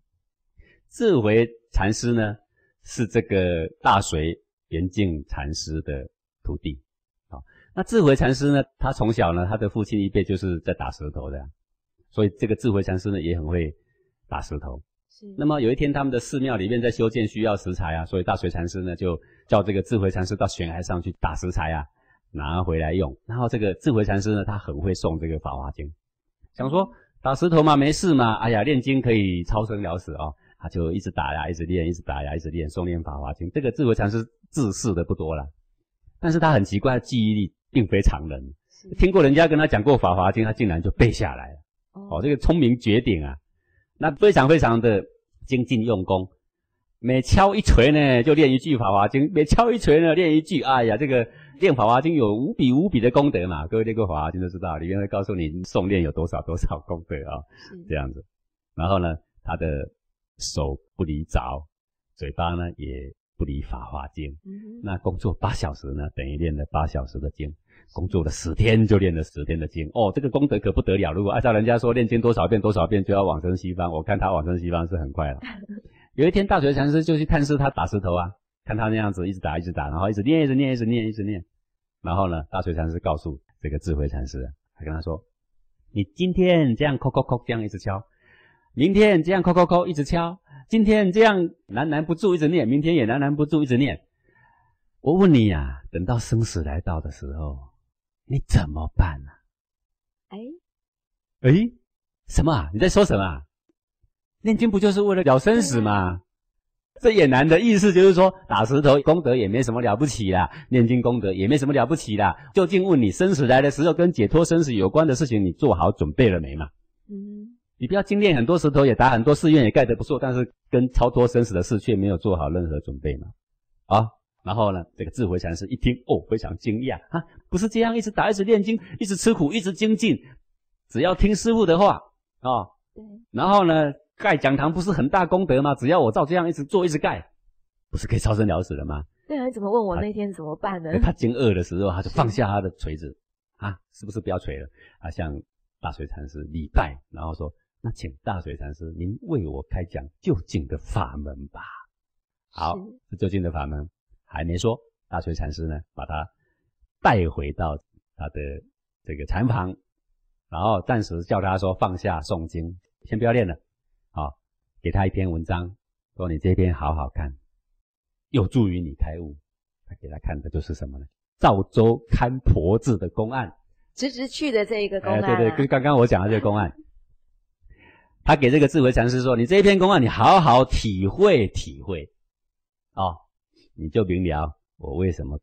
智慧禅师呢，是这个大隋。严净禅师的徒弟，好，那智慧禅师呢？他从小呢，他的父亲一辈就是在打石头的，所以这个智慧禅师呢也很会打石头。是。那么有一天，他们的寺庙里面在修建，需要石材啊，所以大隋禅师呢就叫这个智慧禅师到悬崖上去打石材啊，拿回来用。然后这个智慧禅师呢，他很会诵这个《法华经》，想说打石头嘛，没事嘛，哎呀，练经可以超生了死啊。他就一直打呀，一直练，一直打呀，一直练，诵念《法华经》。这个智慧禅师自视的不多了，但是他很奇怪，记忆力并非常人。听过人家跟他讲过《法华经》，他竟然就背下来了。哦，这个聪明绝顶啊！那非常非常的精进用功，每敲一锤呢，就练一句《法华经》；每敲一锤呢，练一句。哎呀，这个练《法华经》有无比无比的功德嘛！各位练过《法华经》都知道，里面会告诉你诵念有多少多少功德啊。这样子。然后呢，他的。手不离凿，嘴巴呢也不离法华经。那工作八小时呢，等于练了八小时的经；工作了十天，就练了十天的经。哦，这个功德可不得了！如果按照人家说，练经多少遍多少遍就要往生西方，我看他往生西方是很快了。有一天，大学禅师就去探视他打石头啊，看他那样子一直打一直打，然后一直念一直念一直念一直念。然后呢，大学禅师告诉这个智慧禅师，他跟他说：“你今天这样叩叩叩这样一直敲。”明天这样敲敲敲，一直敲；今天这样喃喃不住，一直念；明天也喃喃不住，一直念。我问你呀，等到生死来到的时候，你怎么办呢？哎，哎，什么？啊你在说什么？啊念经不就是为了了生死吗？这也难的意思就是说，打石头功德也没什么了不起啦，念经功德也没什么了不起啦。究竟问你，生死来的时候跟解脱生死有关的事情，你做好准备了没嘛？嗯。你不要精炼很多石头，也打很多寺院，也盖得不错，但是跟超脱生死的事却没有做好任何准备嘛？啊，然后呢，这个智慧禅师一听，哦，非常惊讶啊，不是这样，一直打，一直念经，一直吃苦，一直精进，只要听师傅的话啊，对，然后呢，盖讲堂不是很大功德吗？只要我照这样一直做，一直盖，不是可以超生了死了吗？对啊，你怎么问我那天怎么办呢？他惊愕的时候，他就放下他的锤子啊，是不是不要锤了？他，向大水禅师礼拜，然后说。那请大水禅师，您为我开讲究竟的法门吧。好，这究竟的法门还没说。大水禅师呢，把他带回到他的这个禅房，然后暂时叫他说放下诵经，先不要练了，好，给他一篇文章，说你这篇好好看，有助于你开悟。他给他看的就是什么呢？赵州看婆子的公案，直直去的这一个公案、哎，对对，跟刚刚我讲的这个公案，他给这个智慧禅师说：“你这一篇公案，你好好体会体会，哦，你就明了我为什么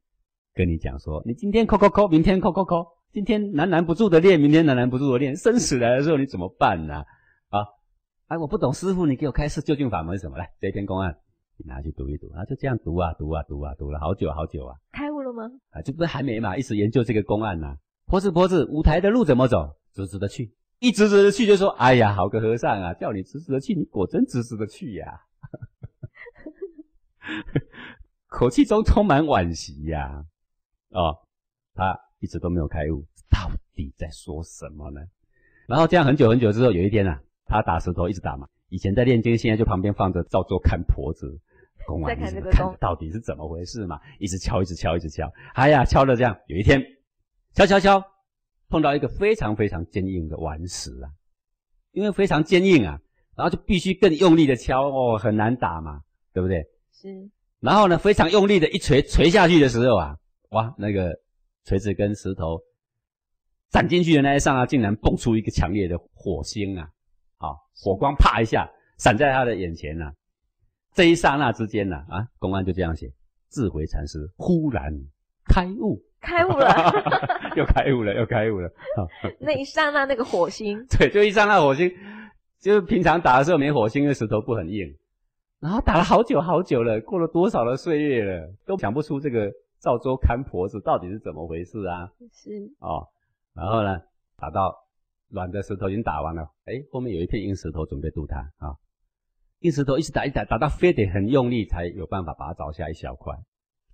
跟你讲说，你今天扣扣扣，明天扣扣扣，今天喃喃不住的练，明天喃喃不住的练，生死来的时候你怎么办呢？啊，哎，我不懂，师傅，你给我开示究竟法门是什么？来，这一篇公案。”你拿去读一读，啊，就这样读啊读啊读啊读了好久好久啊，开悟了吗？啊，这不是还没嘛，一直研究这个公案呐。婆子婆子，舞台的路怎么走？直直的去，一直直的去就说，哎呀，好个和尚啊，叫你直直的去，你果真直直的去呀，口气中充满惋惜呀。哦，他一直都没有开悟，到底在说什么呢？然后这样很久很久之后，有一天啊，他打石头一直打嘛，以前在练经，现在就旁边放着照做看婆子。公案，你看到底是怎么回事嘛？一直敲，一直敲，一直敲。哎呀，敲的这样，有一天，敲敲敲，碰到一个非常非常坚硬的顽石啊，因为非常坚硬啊，然后就必须更用力的敲哦，很难打嘛，对不对？是。然后呢，非常用力的一锤锤下去的时候啊，哇，那个锤子跟石头斩进去的那一刹那，竟然蹦出一个强烈的火星啊！好，火光啪一下闪在他的眼前呐。这一刹那之间呢，啊，公安就这样写：智慧禅师忽然开悟，开悟了，又开悟了，又开悟了。那一刹那，那个火星，对，就一刹那火星，就是平常打的时候没火星，因为石头不很硬，然后打了好久好久了，过了多少的岁月了，都想不出这个赵州看婆子到底是怎么回事啊？是哦，然后呢，打到软的石头已经打完了，哎，后面有一片硬石头准备渡它啊。硬石头一直打一打，打到非得很用力才有办法把它凿下一小块，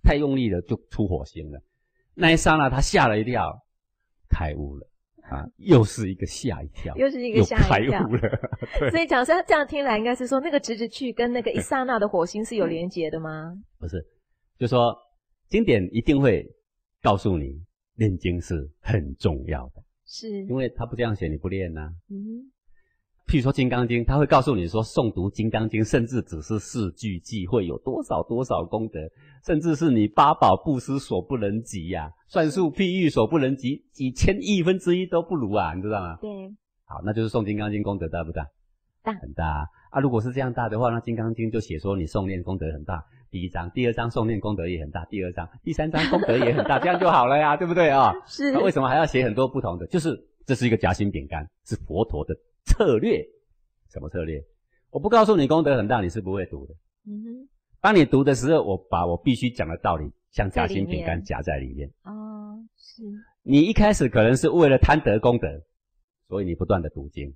太用力了就出火星了。那一刹那，他吓了一跳，开悟了啊！又是一个吓一跳，又是一个吓一跳。开悟了。所以讲说这样听来，应该是说那个直直去跟那个一刹那的火星是有连结的吗？不是，就说经典一定会告诉你，念经是很重要的，是因为他不这样写，你不练呐。嗯。譬如说《金刚经》，他会告诉你说，诵读《金刚经》，甚至只是四句偈，会有多少多少功德，甚至是你八宝布施所不能及呀，算术譬喻所不能及，几千亿分之一都不如啊，你知道吗？对。好，那就是诵《金刚经》功德大不大？大，很大啊！如果是这样大的话，那《金刚经》就写说你诵念功德很大，第一章、第二章诵念功德也很大，第二章、第三章功德也很大，这样就好了呀，对不对啊？是。那为什么还要写很多不同的？就是这是一个夹心饼干，是佛陀的。策略，什么策略？我不告诉你功德很大，你是不会读的。嗯哼。当你读的时候，我把我必须讲的道理，像夹心饼干夹在里面。哦，是。你一开始可能是为了贪得功德，所以你不断的读经。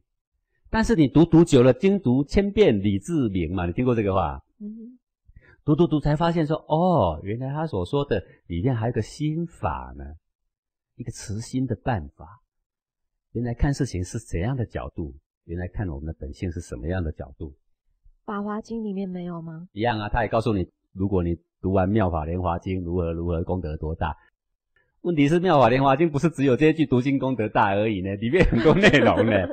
但是你读读久了，精读千遍，理自明嘛。你听过这个话？嗯哼。读读读，才发现说，哦，原来他所说的里面还有个心法呢，一个慈心的办法。原来看事情是怎样的角度？原来看我们的本性是什么样的角度？《法华经》里面没有吗？一样啊，他也告诉你，如果你读完《妙法莲华经》，如何如何功德多大？问题是，《妙法莲华经》不是只有这一句读经功德大而已呢？里面很多内容呢。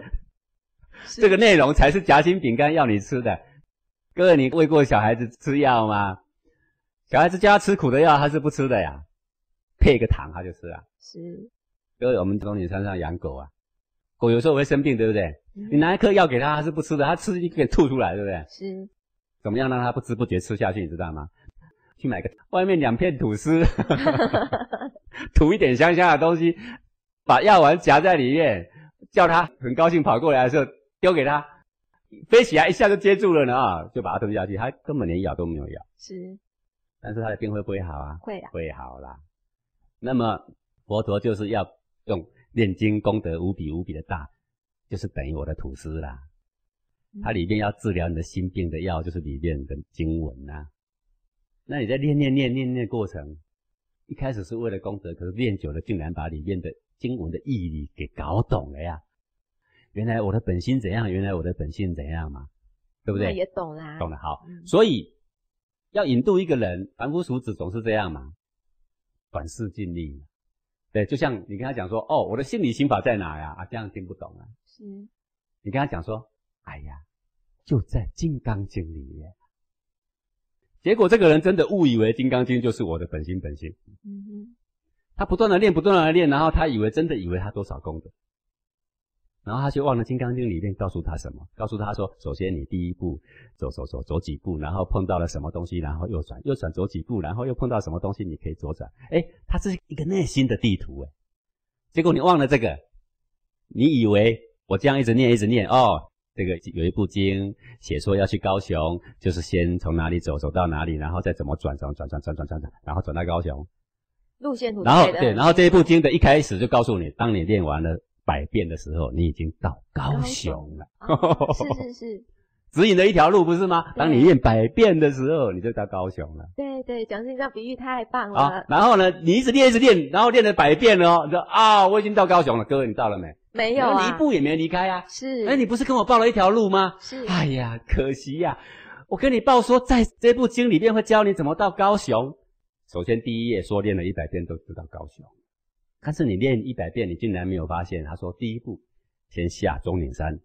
这个内容才是夹心饼干要你吃的。各位，你喂过小孩子吃药吗？小孩子叫他吃苦的药，他是不吃的呀。配个糖，他就吃了。是。各位，我们东岭山上养狗啊。狗有时候会生病，对不对？你拿一颗药给它，它是不吃的，它吃进去给吐出来，对不对？是。怎么样让它不知不觉吃下去？你知道吗？去买个外面两片吐司，吐一点香香的东西，把药丸夹在里面，叫它很高兴跑过来的时候丢给他，飞起来一下就接住了呢啊，就把它吞下去，它根本连咬都没有咬。是。但是它的病会不会好啊？会啊。会好啦。那么佛陀就是要用。念经功德无比无比的大，就是等于我的吐司啦。它里面要治疗你的心病的药，就是里面的经文呐。那你在念念念念念过程，一开始是为了功德，可是念久了，竟然把里面的经文的意义理给搞懂了呀。原来我的本心怎样？原来我的本性怎样嘛？对不对？也懂啦。懂了，好。所以要引渡一个人，凡夫俗子总是这样嘛，短视尽力。对，就像你跟他讲说，哦，我的心理心法在哪呀？啊，这样听不懂啊。是，你跟他讲说，哎呀，就在《金刚经》里面。结果这个人真的误以为《金刚经》就是我的本心本性。嗯哼，他不断的练，不断的练，然后他以为真的以为他多少功德，然后他就忘了《金刚经》里面告诉他什么，告诉他说，首先你第一步走走走走几步，然后碰到了什么东西，然后右转右转走几步，然后又碰到什么东西，你可以左转。哎，它是一个内心的地图哎，结果你忘了这个，你以为我这样一直念一直念哦。这个有一部经写说要去高雄，就是先从哪里走走到哪里，然后再怎么转转转转转转转转，然后转到高雄。路线图。然后对，然后这一部经的一开始就告诉你，当你练完了百遍的时候，你已经到高雄了。是是是。指引的一条路不是吗？当你练百遍的时候，你就到高雄了。对对，蒋先生比喻太棒了。啊，然后呢，你一直练一直练，然后练了百遍了，你说啊，我已经到高雄了。各位，你到了没？没有啊，你一步也没离开啊。是，哎，你不是跟我报了一条路吗？是。哎呀，可惜呀，我跟你报说，在这部经里面会教你怎么到高雄。首先第一页说练了一百遍都知道高雄，但是你练一百遍，你竟然没有发现，他说第一步先下中岭山，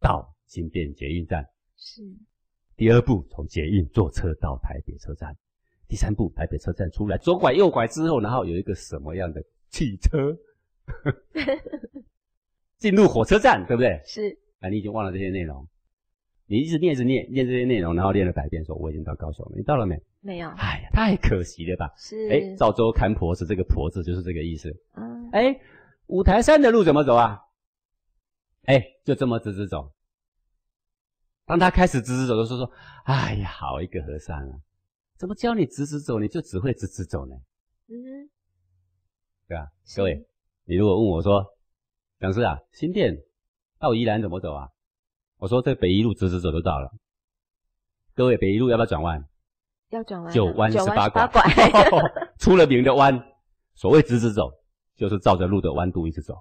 到新店捷运站。是。第二步从捷运坐车到台北车站，第三步台北车站出来左拐右拐之后，然后有一个什么样的汽车？进入火车站，对不对？是。啊，你已经忘了这些内容，你一直念着念念这些内容，然后练了百遍，说我已经到高雄了。你到了没？没有。哎呀，太可惜了吧？是。哎，赵州看婆子，这个婆子就是这个意思。嗯。哎，五台山的路怎么走啊？哎，就这么直直走。当他开始直直走的时候，说：“哎呀，好一个和尚啊，怎么教你直直走，你就只会直直走呢？”嗯。对吧？各位，你如果问我说。讲师啊，新店到宜兰怎么走啊？我说这北一路直直走就到了。各位，北一路要不要转弯？要转弯。九弯十八拐，出了名的弯。所谓直直走，就是照着路的弯度一直走。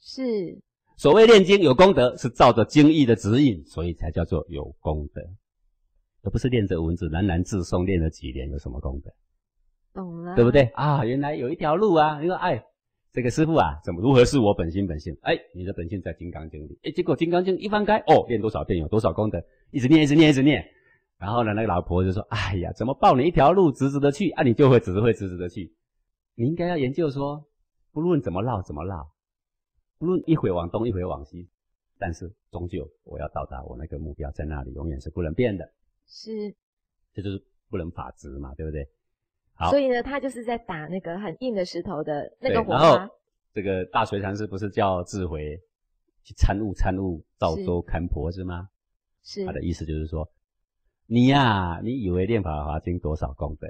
是。所谓练经有功德，是照着经义的指引，所以才叫做有功德，而不是练着文字喃喃自诵，练了几年有什么功德？懂了，对不对啊？原来有一条路啊，你说哎。这个师傅啊，怎么如何是我本心本性？哎，你的本性在《金刚经》里。哎，结果《金刚经》一翻开，哦，练多少遍有多少功德，一直念，一直念，一直念。然后呢，那个老婆就说：“哎呀，怎么抱你一条路直直的去，啊，你就会只会直直的去。你应该要研究说，不论怎么绕，怎么绕，不论一会往东，一会往西，但是终究我要到达我那个目标，在那里永远是不能变的。是，这就是不能法执嘛，对不对？”好，所以呢，他就是在打那个很硬的石头的那个火花。这个大隋禅师不是叫智回去参悟参悟赵州看婆子吗？是。他的意思就是说，你呀，你以为练法华经多少功德？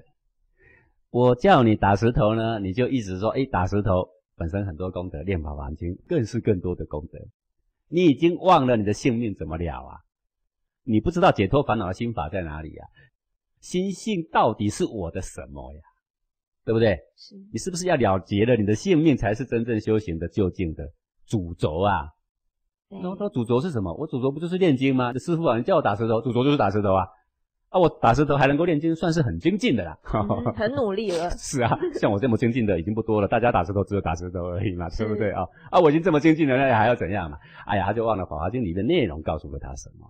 我叫你打石头呢，你就一直说，哎，打石头本身很多功德，练法华经更是更多的功德。你已经忘了你的性命怎么了啊？你不知道解脱烦恼的心法在哪里呀？心性到底是我的什么呀？对不对？是你是不是要了结了你的性命，才是真正修行的究竟的主轴啊？那他主轴是什么？我主轴不就是念经吗？师傅啊，你叫我打石头，主轴就是打石头啊！啊，我打石头还能够炼金，算是很精进的啦。很努力了。是啊，像我这么精进的已经不多了。大家打石头只有打石头而已嘛，对不对啊？啊，我已经这么精进了，那还要怎样嘛？哎呀，他就忘了《法华经》里的内容告诉了他什么，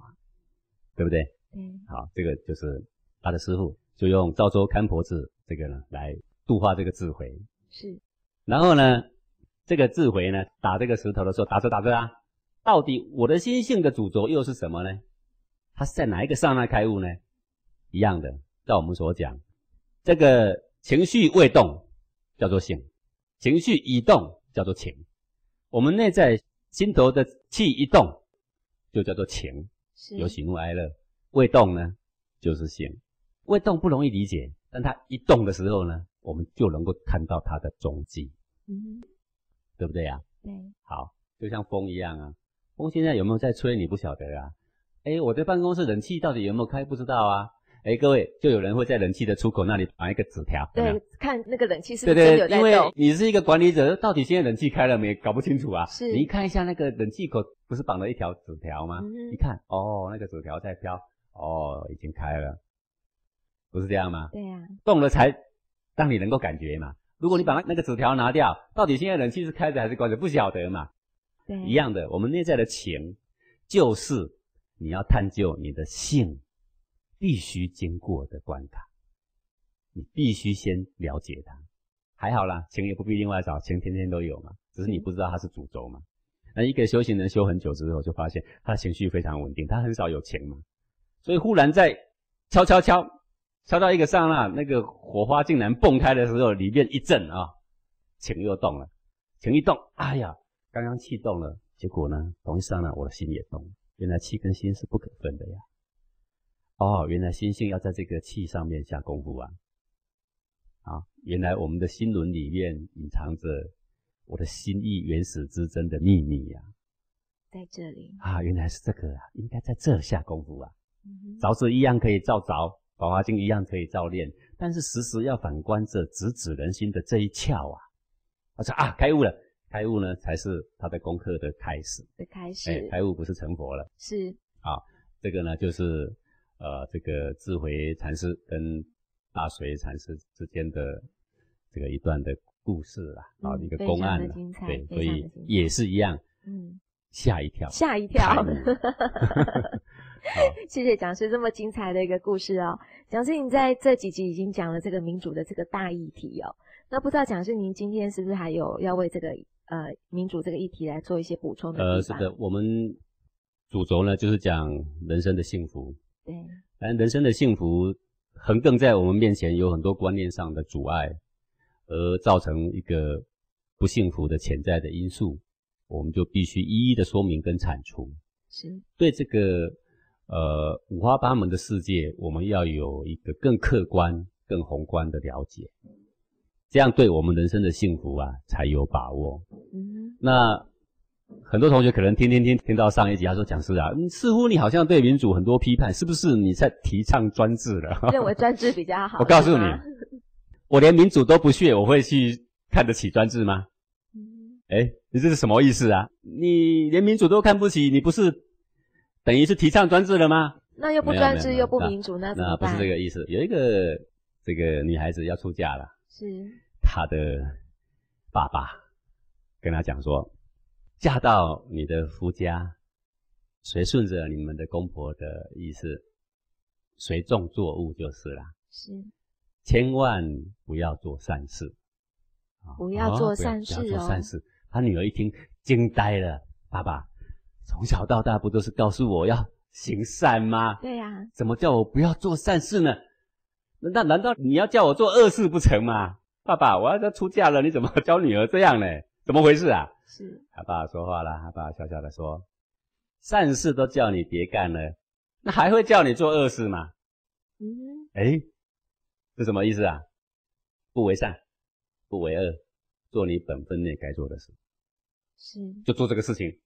对不对？嗯。好，这个就是。他的师傅就用赵州看婆子这个呢来度化这个智慧，是。然后呢，这个智慧呢打这个石头的时候，打着打着啊，到底我的心性的主轴又是什么呢？它是在哪一个刹那开悟呢？一样的，照我们所讲，这个情绪未动叫做性，情绪已动叫做情。我们内在心头的气一动，就叫做情，有喜怒哀乐。未动呢，就是性。未动不容易理解，但它一动的时候呢，我们就能够看到它的踪迹，嗯，对不对呀？对，好，就像风一样啊，风现在有没有在吹？你不晓得啊。哎，我的办公室冷气到底有没有开？不知道啊。哎，各位，就有人会在冷气的出口那里绑一个纸条，对，看那个冷气是不是真有在动。因为你是一个管理者，到底现在冷气开了没？搞不清楚啊。是，你看一下那个冷气口，不是绑了一条纸条吗？你看，哦，那个纸条在飘，哦，已经开了。不是这样吗？对呀，动了才让你能够感觉嘛。如果你把那那个纸条拿掉，到底现在冷气是开着还是关着，不晓得嘛。对，一样的，我们内在的情，就是你要探究你的性必须经过的关卡，你必须先了解它。还好啦，情也不必另外找，情天天都有嘛，只是你不知道它是主轴嘛。那一个修行人修很久之后，就发现他的情绪非常稳定，他很少有情嘛，所以忽然在敲敲敲敲到一个刹那，那个火花竟然蹦开的时候，里面一震啊，情又动了，情一动，哎呀，刚刚气动了，结果呢，同一刹那我的心也动了，原来气跟心是不可分的呀。哦，原来心性要在这个气上面下功夫啊。啊，原来我们的心轮里面隐藏着我的心意原始之真的秘密呀，在这里啊，原来是这个啊，应该在这下功夫啊。嗯凿子一样可以照凿，宝华经一样可以照练，但是时时要反观这直指人心的这一窍啊。他说啊，开悟了，开悟呢才是他的功课的开始。的开始、哎，开悟不是成佛了是啊，这个呢就是呃，这个智慧禅师跟大随禅师之间的这个一段的故事啦，啊，嗯一个公案对，所以也是一样，嗯，吓一跳，吓一跳。谢谢讲师这么精彩的一个故事哦。讲师，你在这几集已经讲了这个民主的这个大议题哦。那不知道讲师您今天是不是还有要为这个呃民主这个议题来做一些补充的呃，是的，我们主轴呢就是讲人生的幸福，对，反正人生的幸福横亘在我们面前，有很多观念上的阻碍，而造成一个不幸福的潜在的因素，我们就必须一一的说明跟铲除。是对这个呃五花八门的世界，我们要有一个更客观、更宏观的了解，这样对我们人生的幸福啊才有把握。嗯那很多同学可能听听听听到上一集，他说讲师啊，嗯似乎你好像对民主很多批判，是不是你在提倡专制了？认为专制比较好。我告诉你，我连民主都不屑，我会去看得起专制吗？嗯哎，你这是什么意思啊？你连民主都看不起，你不是等于是提倡专制了吗？那又不专制又不民主，那怎那不么办？是这个意思。有一个这个女孩子要出嫁了，是她的爸爸跟她讲说，嫁到你的夫家，随顺着你们的公婆的意思，随众作物就是啦，是千万不要做善事。啊不要做哦善事不要哦做善事。她女儿一听惊呆了，爸爸从小到大不都是告诉我要行善吗？对呀、怎么叫我不要做善事呢？那那难道你要叫我做恶事不成吗？爸爸，我要要出嫁了，你怎么教女儿这样呢？怎么回事啊？是他爸爸说话了，他爸笑笑的说：“善事都叫你别干了，那还会叫你做恶事吗？嗯哎，这什么意思啊？不为善，不为恶，做你本分内该做的事，是就做这个事情，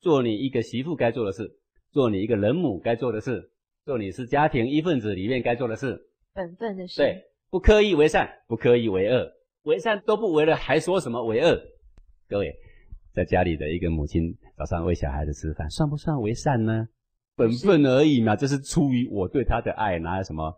做你一个媳妇该做的事，做你一个人母该做的事，做你是家庭一份子里面该做的事。本分的事。对，不刻意为善，不刻意为恶，为善都不为了，还说什么为恶？各位，在家里的一个母亲早上喂小孩子吃饭，算不算为善呢？本分而已嘛，这是出于我对他的爱，哪有什么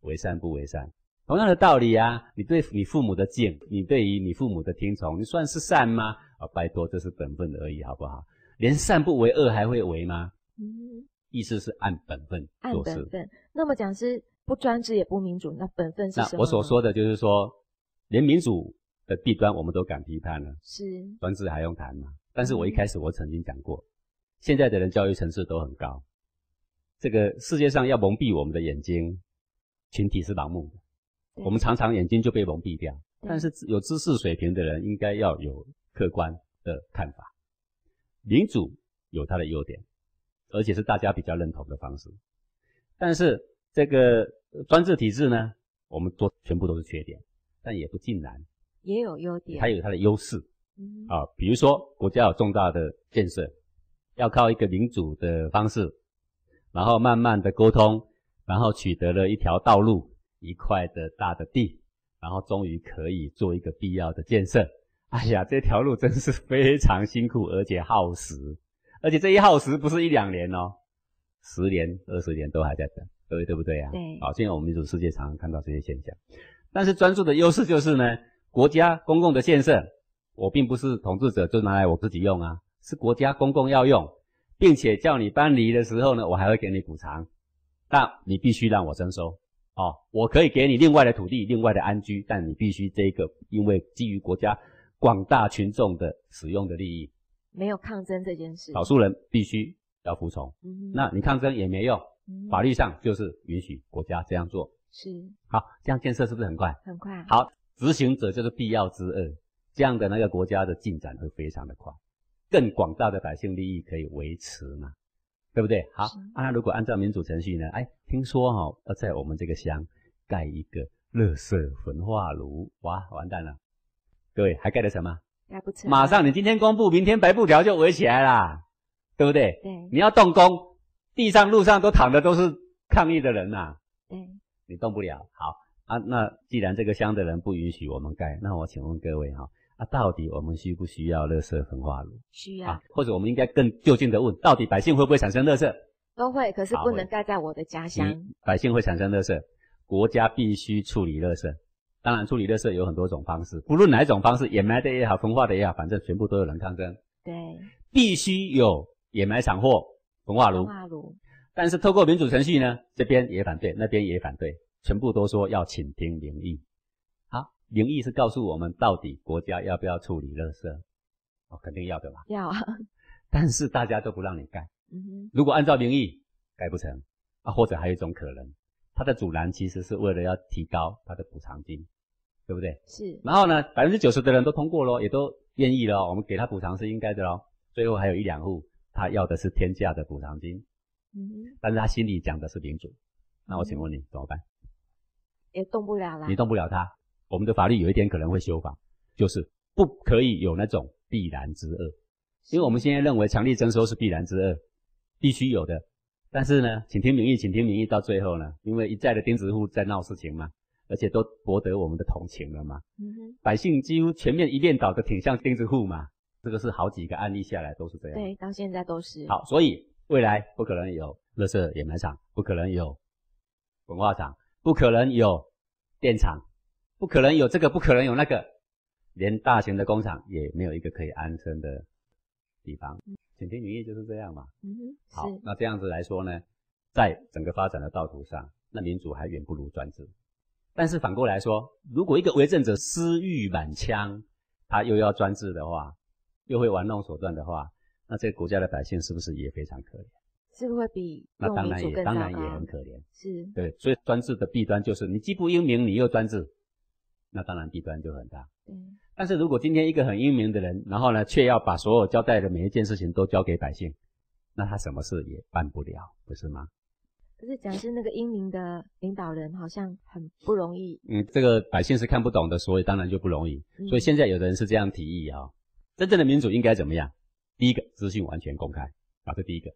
为善不为善？同样的道理啊，你对你父母的敬，你对于你父母的听从，你算是善吗？啊，拜托，这是本分而已，好不好？连善不为恶还会为吗？嗯，意思是按本分按做事。本分。那么讲是不专制也不民主，那本分是什么？那我所说的就是说，连民主的弊端我们都敢批判了，是专制还用谈吗？但是我一开始我曾经讲过，现在的人教育层次都很高，这个世界上要蒙蔽我们的眼睛，群体是盲目的，我们常常眼睛就被蒙蔽掉。但是有知识水平的人应该要有客观的看法。民主有它的优点，而且是大家比较认同的方式。但是这个呃专制体制呢，我们做全部都是缺点，但也不尽然，也有优点。它有它的优势嗯啊。比如说国家有重大的建设，要靠一个民主的方式，然后慢慢的沟通，然后取得了一条道路、一块的大的地，然后终于可以做一个必要的建设。哎呀，这条路真是非常辛苦，而且耗时，而且这一耗时不是一两年哦，十年、二十年都还在等，各位对不对啊？对好，现在我们民主世界常常看到这些现象，但是专注的优势就是呢，国家公共的建设，我并不是统治者就拿来我自己用啊，是国家公共要用，并且叫你搬离的时候呢，我还会给你补偿，但你必须让我征收哦。我可以给你另外的土地、另外的安居，但你必须这个，因为基于国家广大群众的使用的利益，没有抗争这件事。少数人必须要服从。嗯，那你抗争也没用，嗯法律上就是允许国家这样做。是好，这样建设是不是很快？很快。，好，执行者就是必要之恶，这样的那个国家的进展会非常的快，更广大的百姓利益可以维持嘛，对不对？好，啊，那如果按照民主程序呢？哎，听说哈、要在我们这个乡盖一个垃圾焚化炉，哇，完蛋了！各位还盖得成吗？盖不成。马上你今天公布，明天白布条就围起来啦，对不对？对你要动工，地上路上都躺的都是抗议的人呐、对，你动不了。好啊，那既然这个乡的人不允许我们盖，那我请问各位哈，啊，到底我们需不需要垃圾焚化炉需要啊？或者我们应该更就近的问，到底百姓会不会产生垃圾？都会，可是不能盖在我的家乡。你百姓会产生垃圾，国家必须处理垃圾。当然，处理垃圾有很多种方式，不论哪一种方式，掩埋的也好，焚化的也好，反正全部都有人抗争。对，必须有掩埋场或焚化炉焚。化炉但是透过民主程序呢，这边也反对，那边也反对，全部都说要倾听民意。好，民意是告诉我们到底国家要不要处理垃圾？哦，肯定要的吧。要啊。但是大家都不让你盖，嗯哼，如果按照民意盖不成啊，或者还有一种可能，它的阻拦其实是为了要提高它的补偿金，对不对？是然后呢，百分之九十的人都通过咯，也都愿意了，我们给他补偿是应该的咯。最后还有一两户，他要的是天价的补偿金，嗯哼，但是他心里讲的是民主。那我请问你怎么办？也动不了啦你。动不了他。我们的法律有一天可能会修法，就是不可以有那种必然之恶，因为我们现在认为强力征收是必然之恶，必须有的。但是呢，请听民意，请听民意，到最后呢，因为一再的钉子户在闹事情嘛，而且都博得我们的同情了嘛，嗯哼，百姓几乎全面一面倒的挺向钉子户嘛，这个是好几个案例下来都是这样。对，到现在都是。好，所以未来不可能有垃圾掩埋场，不可能有文化场，不可能有电厂，不可能有这个，不可能有那个，连大型的工厂也没有一个可以安身的地方。请听民意就是这样嘛。嗯哼，好，那这样子来说呢，在整个发展的道途上，那民主还远不如专制。但是反过来说，如果一个为政者私欲满腔，他又要专制的话，又会玩弄手段的话，那这个国家的百姓是不是也非常可怜？是不是会比那当然也当然也很可怜。是，对，所以专制的弊端就是你既不英明，你又专制，那当然弊端就很大。对，但是如果今天一个很英明的人，然后呢，却要把所有交代的每一件事情都交给百姓，那他什么事也办不了，不是吗？可是讲是那个英明的领导人，好像很不容易。嗯，这个百姓是看不懂的，所以当然就不容易。嗯所以现在有的人是这样提议啊、真正的民主应该怎么样？第一个，资讯完全公开，啊，这第一个。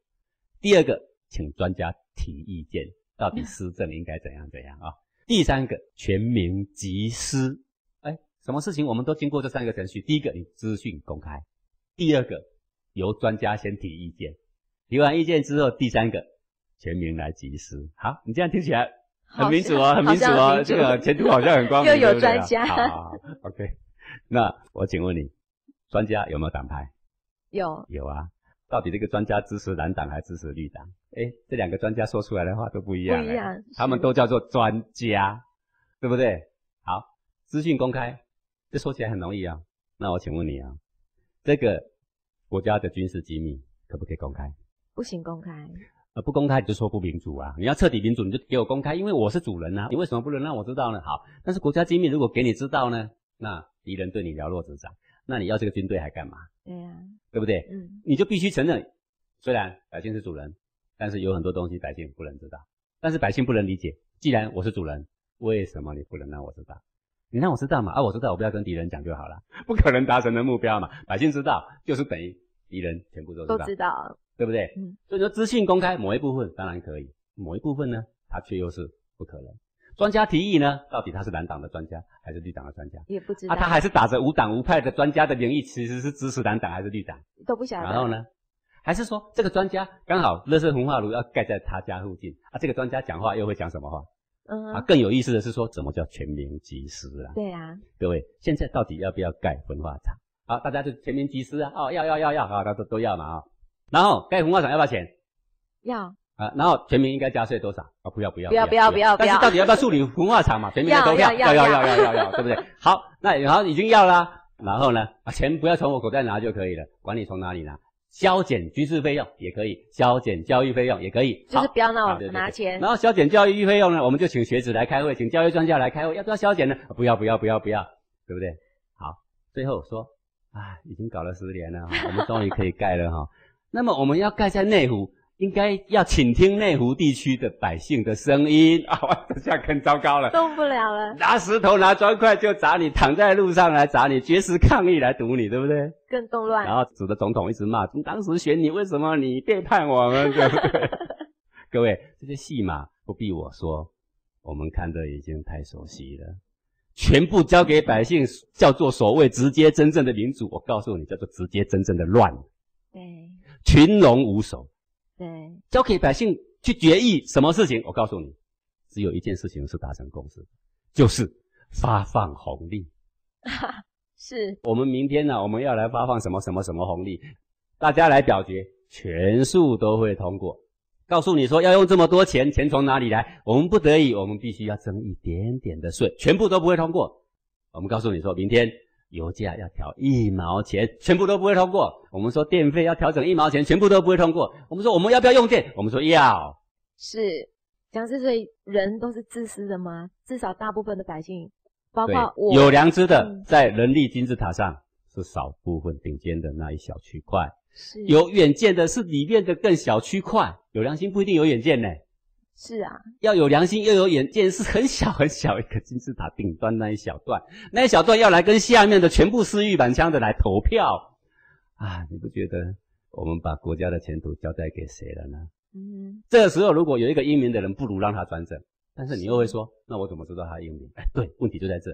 第二个，请专家提意见，到底施政应该怎样怎样啊？第三个，全民集思。哎，什么事情我们都经过这三个程序。第一个，你资讯公开；第二个，由专家先提意见，提完意见之后，第三个，全民来集思。好，你这样听起来很民主哦，很民主哦，好像很民主这个前途好像很光明，又有专家好，OK。那我请问你，专家有没有党派？有有啊。到底这个专家支持蓝党还支持绿党？哎，这两个专家说出来的话都不一样，不一样他们都叫做专家，对不对？好，资讯公开，这说起来很容易啊。那我请问你啊，这个国家的军事机密可不可以公开？不行公开，呃，不公开你就说不民主啊！你要彻底民主，你就给我公开，因为我是主人啊，你为什么不能让我知道呢？好，但是国家机密如果给你知道呢，那敌人对你了若指掌，那你要这个军队还干嘛？对呀、对不对？嗯，你就必须承认，虽然百姓是主人，但是有很多东西百姓不能知道，但是百姓不能理解。既然我是主人，为什么你不能让我知道？你让我知道嘛？啊，我知道，我不要跟敌人讲就好了，不可能达成的目标嘛。百姓知道，就是等于敌人全部都知道，都知道，对不对？嗯，所以说资讯公开某一部分当然可以，某一部分呢，它却又是不可能。专家提议呢，到底他是蓝党的专家还是绿党的专家？也不知道，啊，他还是打着无党无派的专家的名义，其实是支持蓝党还是绿党？都不晓得。然后？呢？还是说这个专家刚好乐色焚化炉要盖在他家附近啊？这个专家讲话又会讲什么话？嗯啊，更有意思的是说，怎么叫全民集思啊？对啊，各位，现在到底要不要盖焚化厂？好，大家就全民集思啊！哦，要要要要啊，大家都都要嘛啊。然后盖焚化厂要不要钱要啊，然后全民应该加税多少？啊，不要不要不要不要不要！但是到底要不要树理文化厂嘛？全民都要要要要要要，对不对？好，那然后已经要了，然后呢？啊，钱不要从我口袋拿就可以了，管理从哪里拿？削减军事费用也可以，削减教育费用也可以，就是不要拿我拿钱。然后削减教育费用呢，我们就请学子来开会，请教育专家来开会，要不要削减呢？不要不要不要不要，对不对？好，最后说，啊，已经搞了十年了，我们终于可以盖了哈。那么我们要盖在内湖。应该要倾听内湖地区的百姓的声音啊！哇，这下更糟糕了。动不了了，拿石头、拿砖块就砸你，躺在路上来砸你，绝食抗议来堵你，对不对？更动乱然。后指着总统一直骂，当时选你，为什么你背叛我们？对不对？各位，这些戏码不必我说，我们看的已经太熟悉了。全部交给百姓，叫做所谓直接真正的民主。我告诉你，叫做直接真正的乱，对群龙无首。对，交给百姓去决议什么事情，我告诉你，只有一件事情是达成共识，就是发放红利。是我们明天呢，我们要来发放什么什么什么红利，大家来表决，全数都会通过。告诉你说要用这么多钱，钱从哪里来？我们不得已，我们必须要征一点点的税，全部都不会通过。我们告诉你说明天油价要调一毛钱，全部都不会通过。我们说电费要调整一毛钱，全部都不会通过。我们说我们要不要用电？我们说要。是，讲是所以人都是自私的吗？至少大部分的百姓，包括我，有良知的嗯，在人力金字塔上是少部分顶尖的那一小区块。是有远见的是里面的更小区块，有良心不一定有远见呢。是啊，要有良心又有眼见，是很小很小一个金字塔顶端那一小段，那一小段要来跟下面的全部私欲满腔的来投票啊！你不觉得我们把国家的前途交代给谁了呢？嗯，这个时候如果有一个英明的人，不如让他专政。但是你又会说，那我怎么知道他英明？哎，对，问题就在这，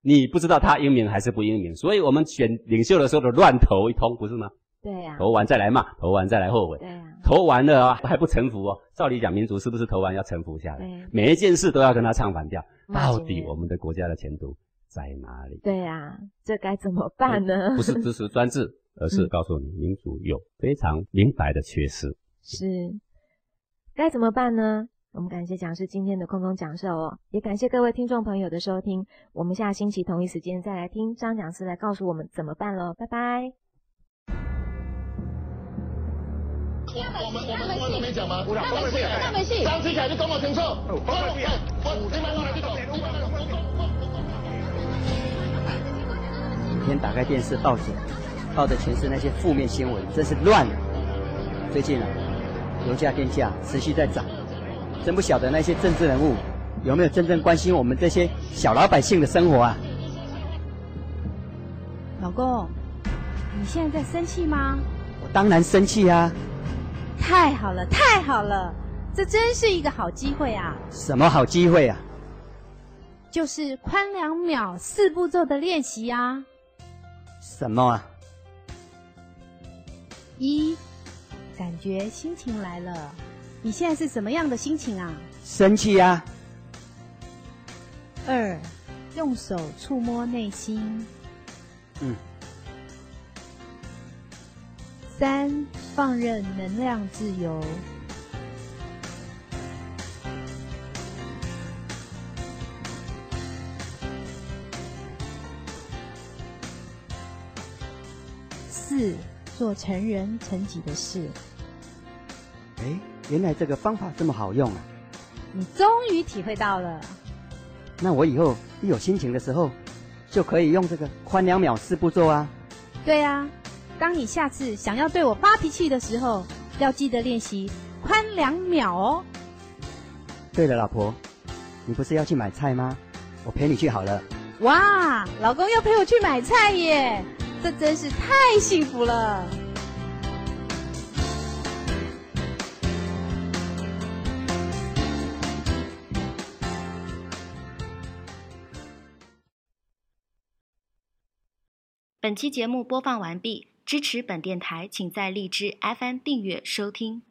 你不知道他英明还是不英明，所以我们选领袖的时候的乱投一通，不是吗？对呀、投完再来骂，投完再来后悔。对呀、投完了啊，还不臣服哦。照理讲，民主是不是投完要臣服下来对？每一件事都要跟他唱反调。到底我们的国家的前途在哪里？对呀、这该怎么办呢？不是支持专制，而是嗯告诉你，民主有非常明白的缺失。是，该怎么办呢？我们感谢讲师今天的空中讲授哦，也感谢各位听众朋友的收听。我们下星期同一时间再来听张讲师来告诉我们怎么办喽，拜拜。我们我们我都没讲吗？那没戏，那没戏。张志凯，你讲我清楚。我我我你们我来这种。每天打开电视报纸，报的全是那些负面新闻，真是乱了。最近啊，油价、电价持续在涨，真不晓得那些政治人物有没有真正关心我们这些小老百姓的生活啊？老公，你现在在生气吗？我当然生气啊！太好了，太好了，这真是一个好机会啊！什么好机会啊？就是宽两秒四步骤的练习啊。什么啊？一，感觉心情来了，你现在是什么样的心情啊？生气啊！二，用手触摸内心。嗯。三，放任能量自由。四，做成人成己的事。哎，原来这个方法这么好用啊！你终于体会到了。那我以后一有心情的时候，就可以用这个宽两秒四步骤啊。对啊，当你下次想要对我发脾气的时候，要记得练习宽两秒哦。对了，老婆，你不是要去买菜吗？我陪你去好了。哇，老公要陪我去买菜耶，这真是太幸福了。本期节目播放完毕，支持本电台，请在荔枝 FM 订阅收听。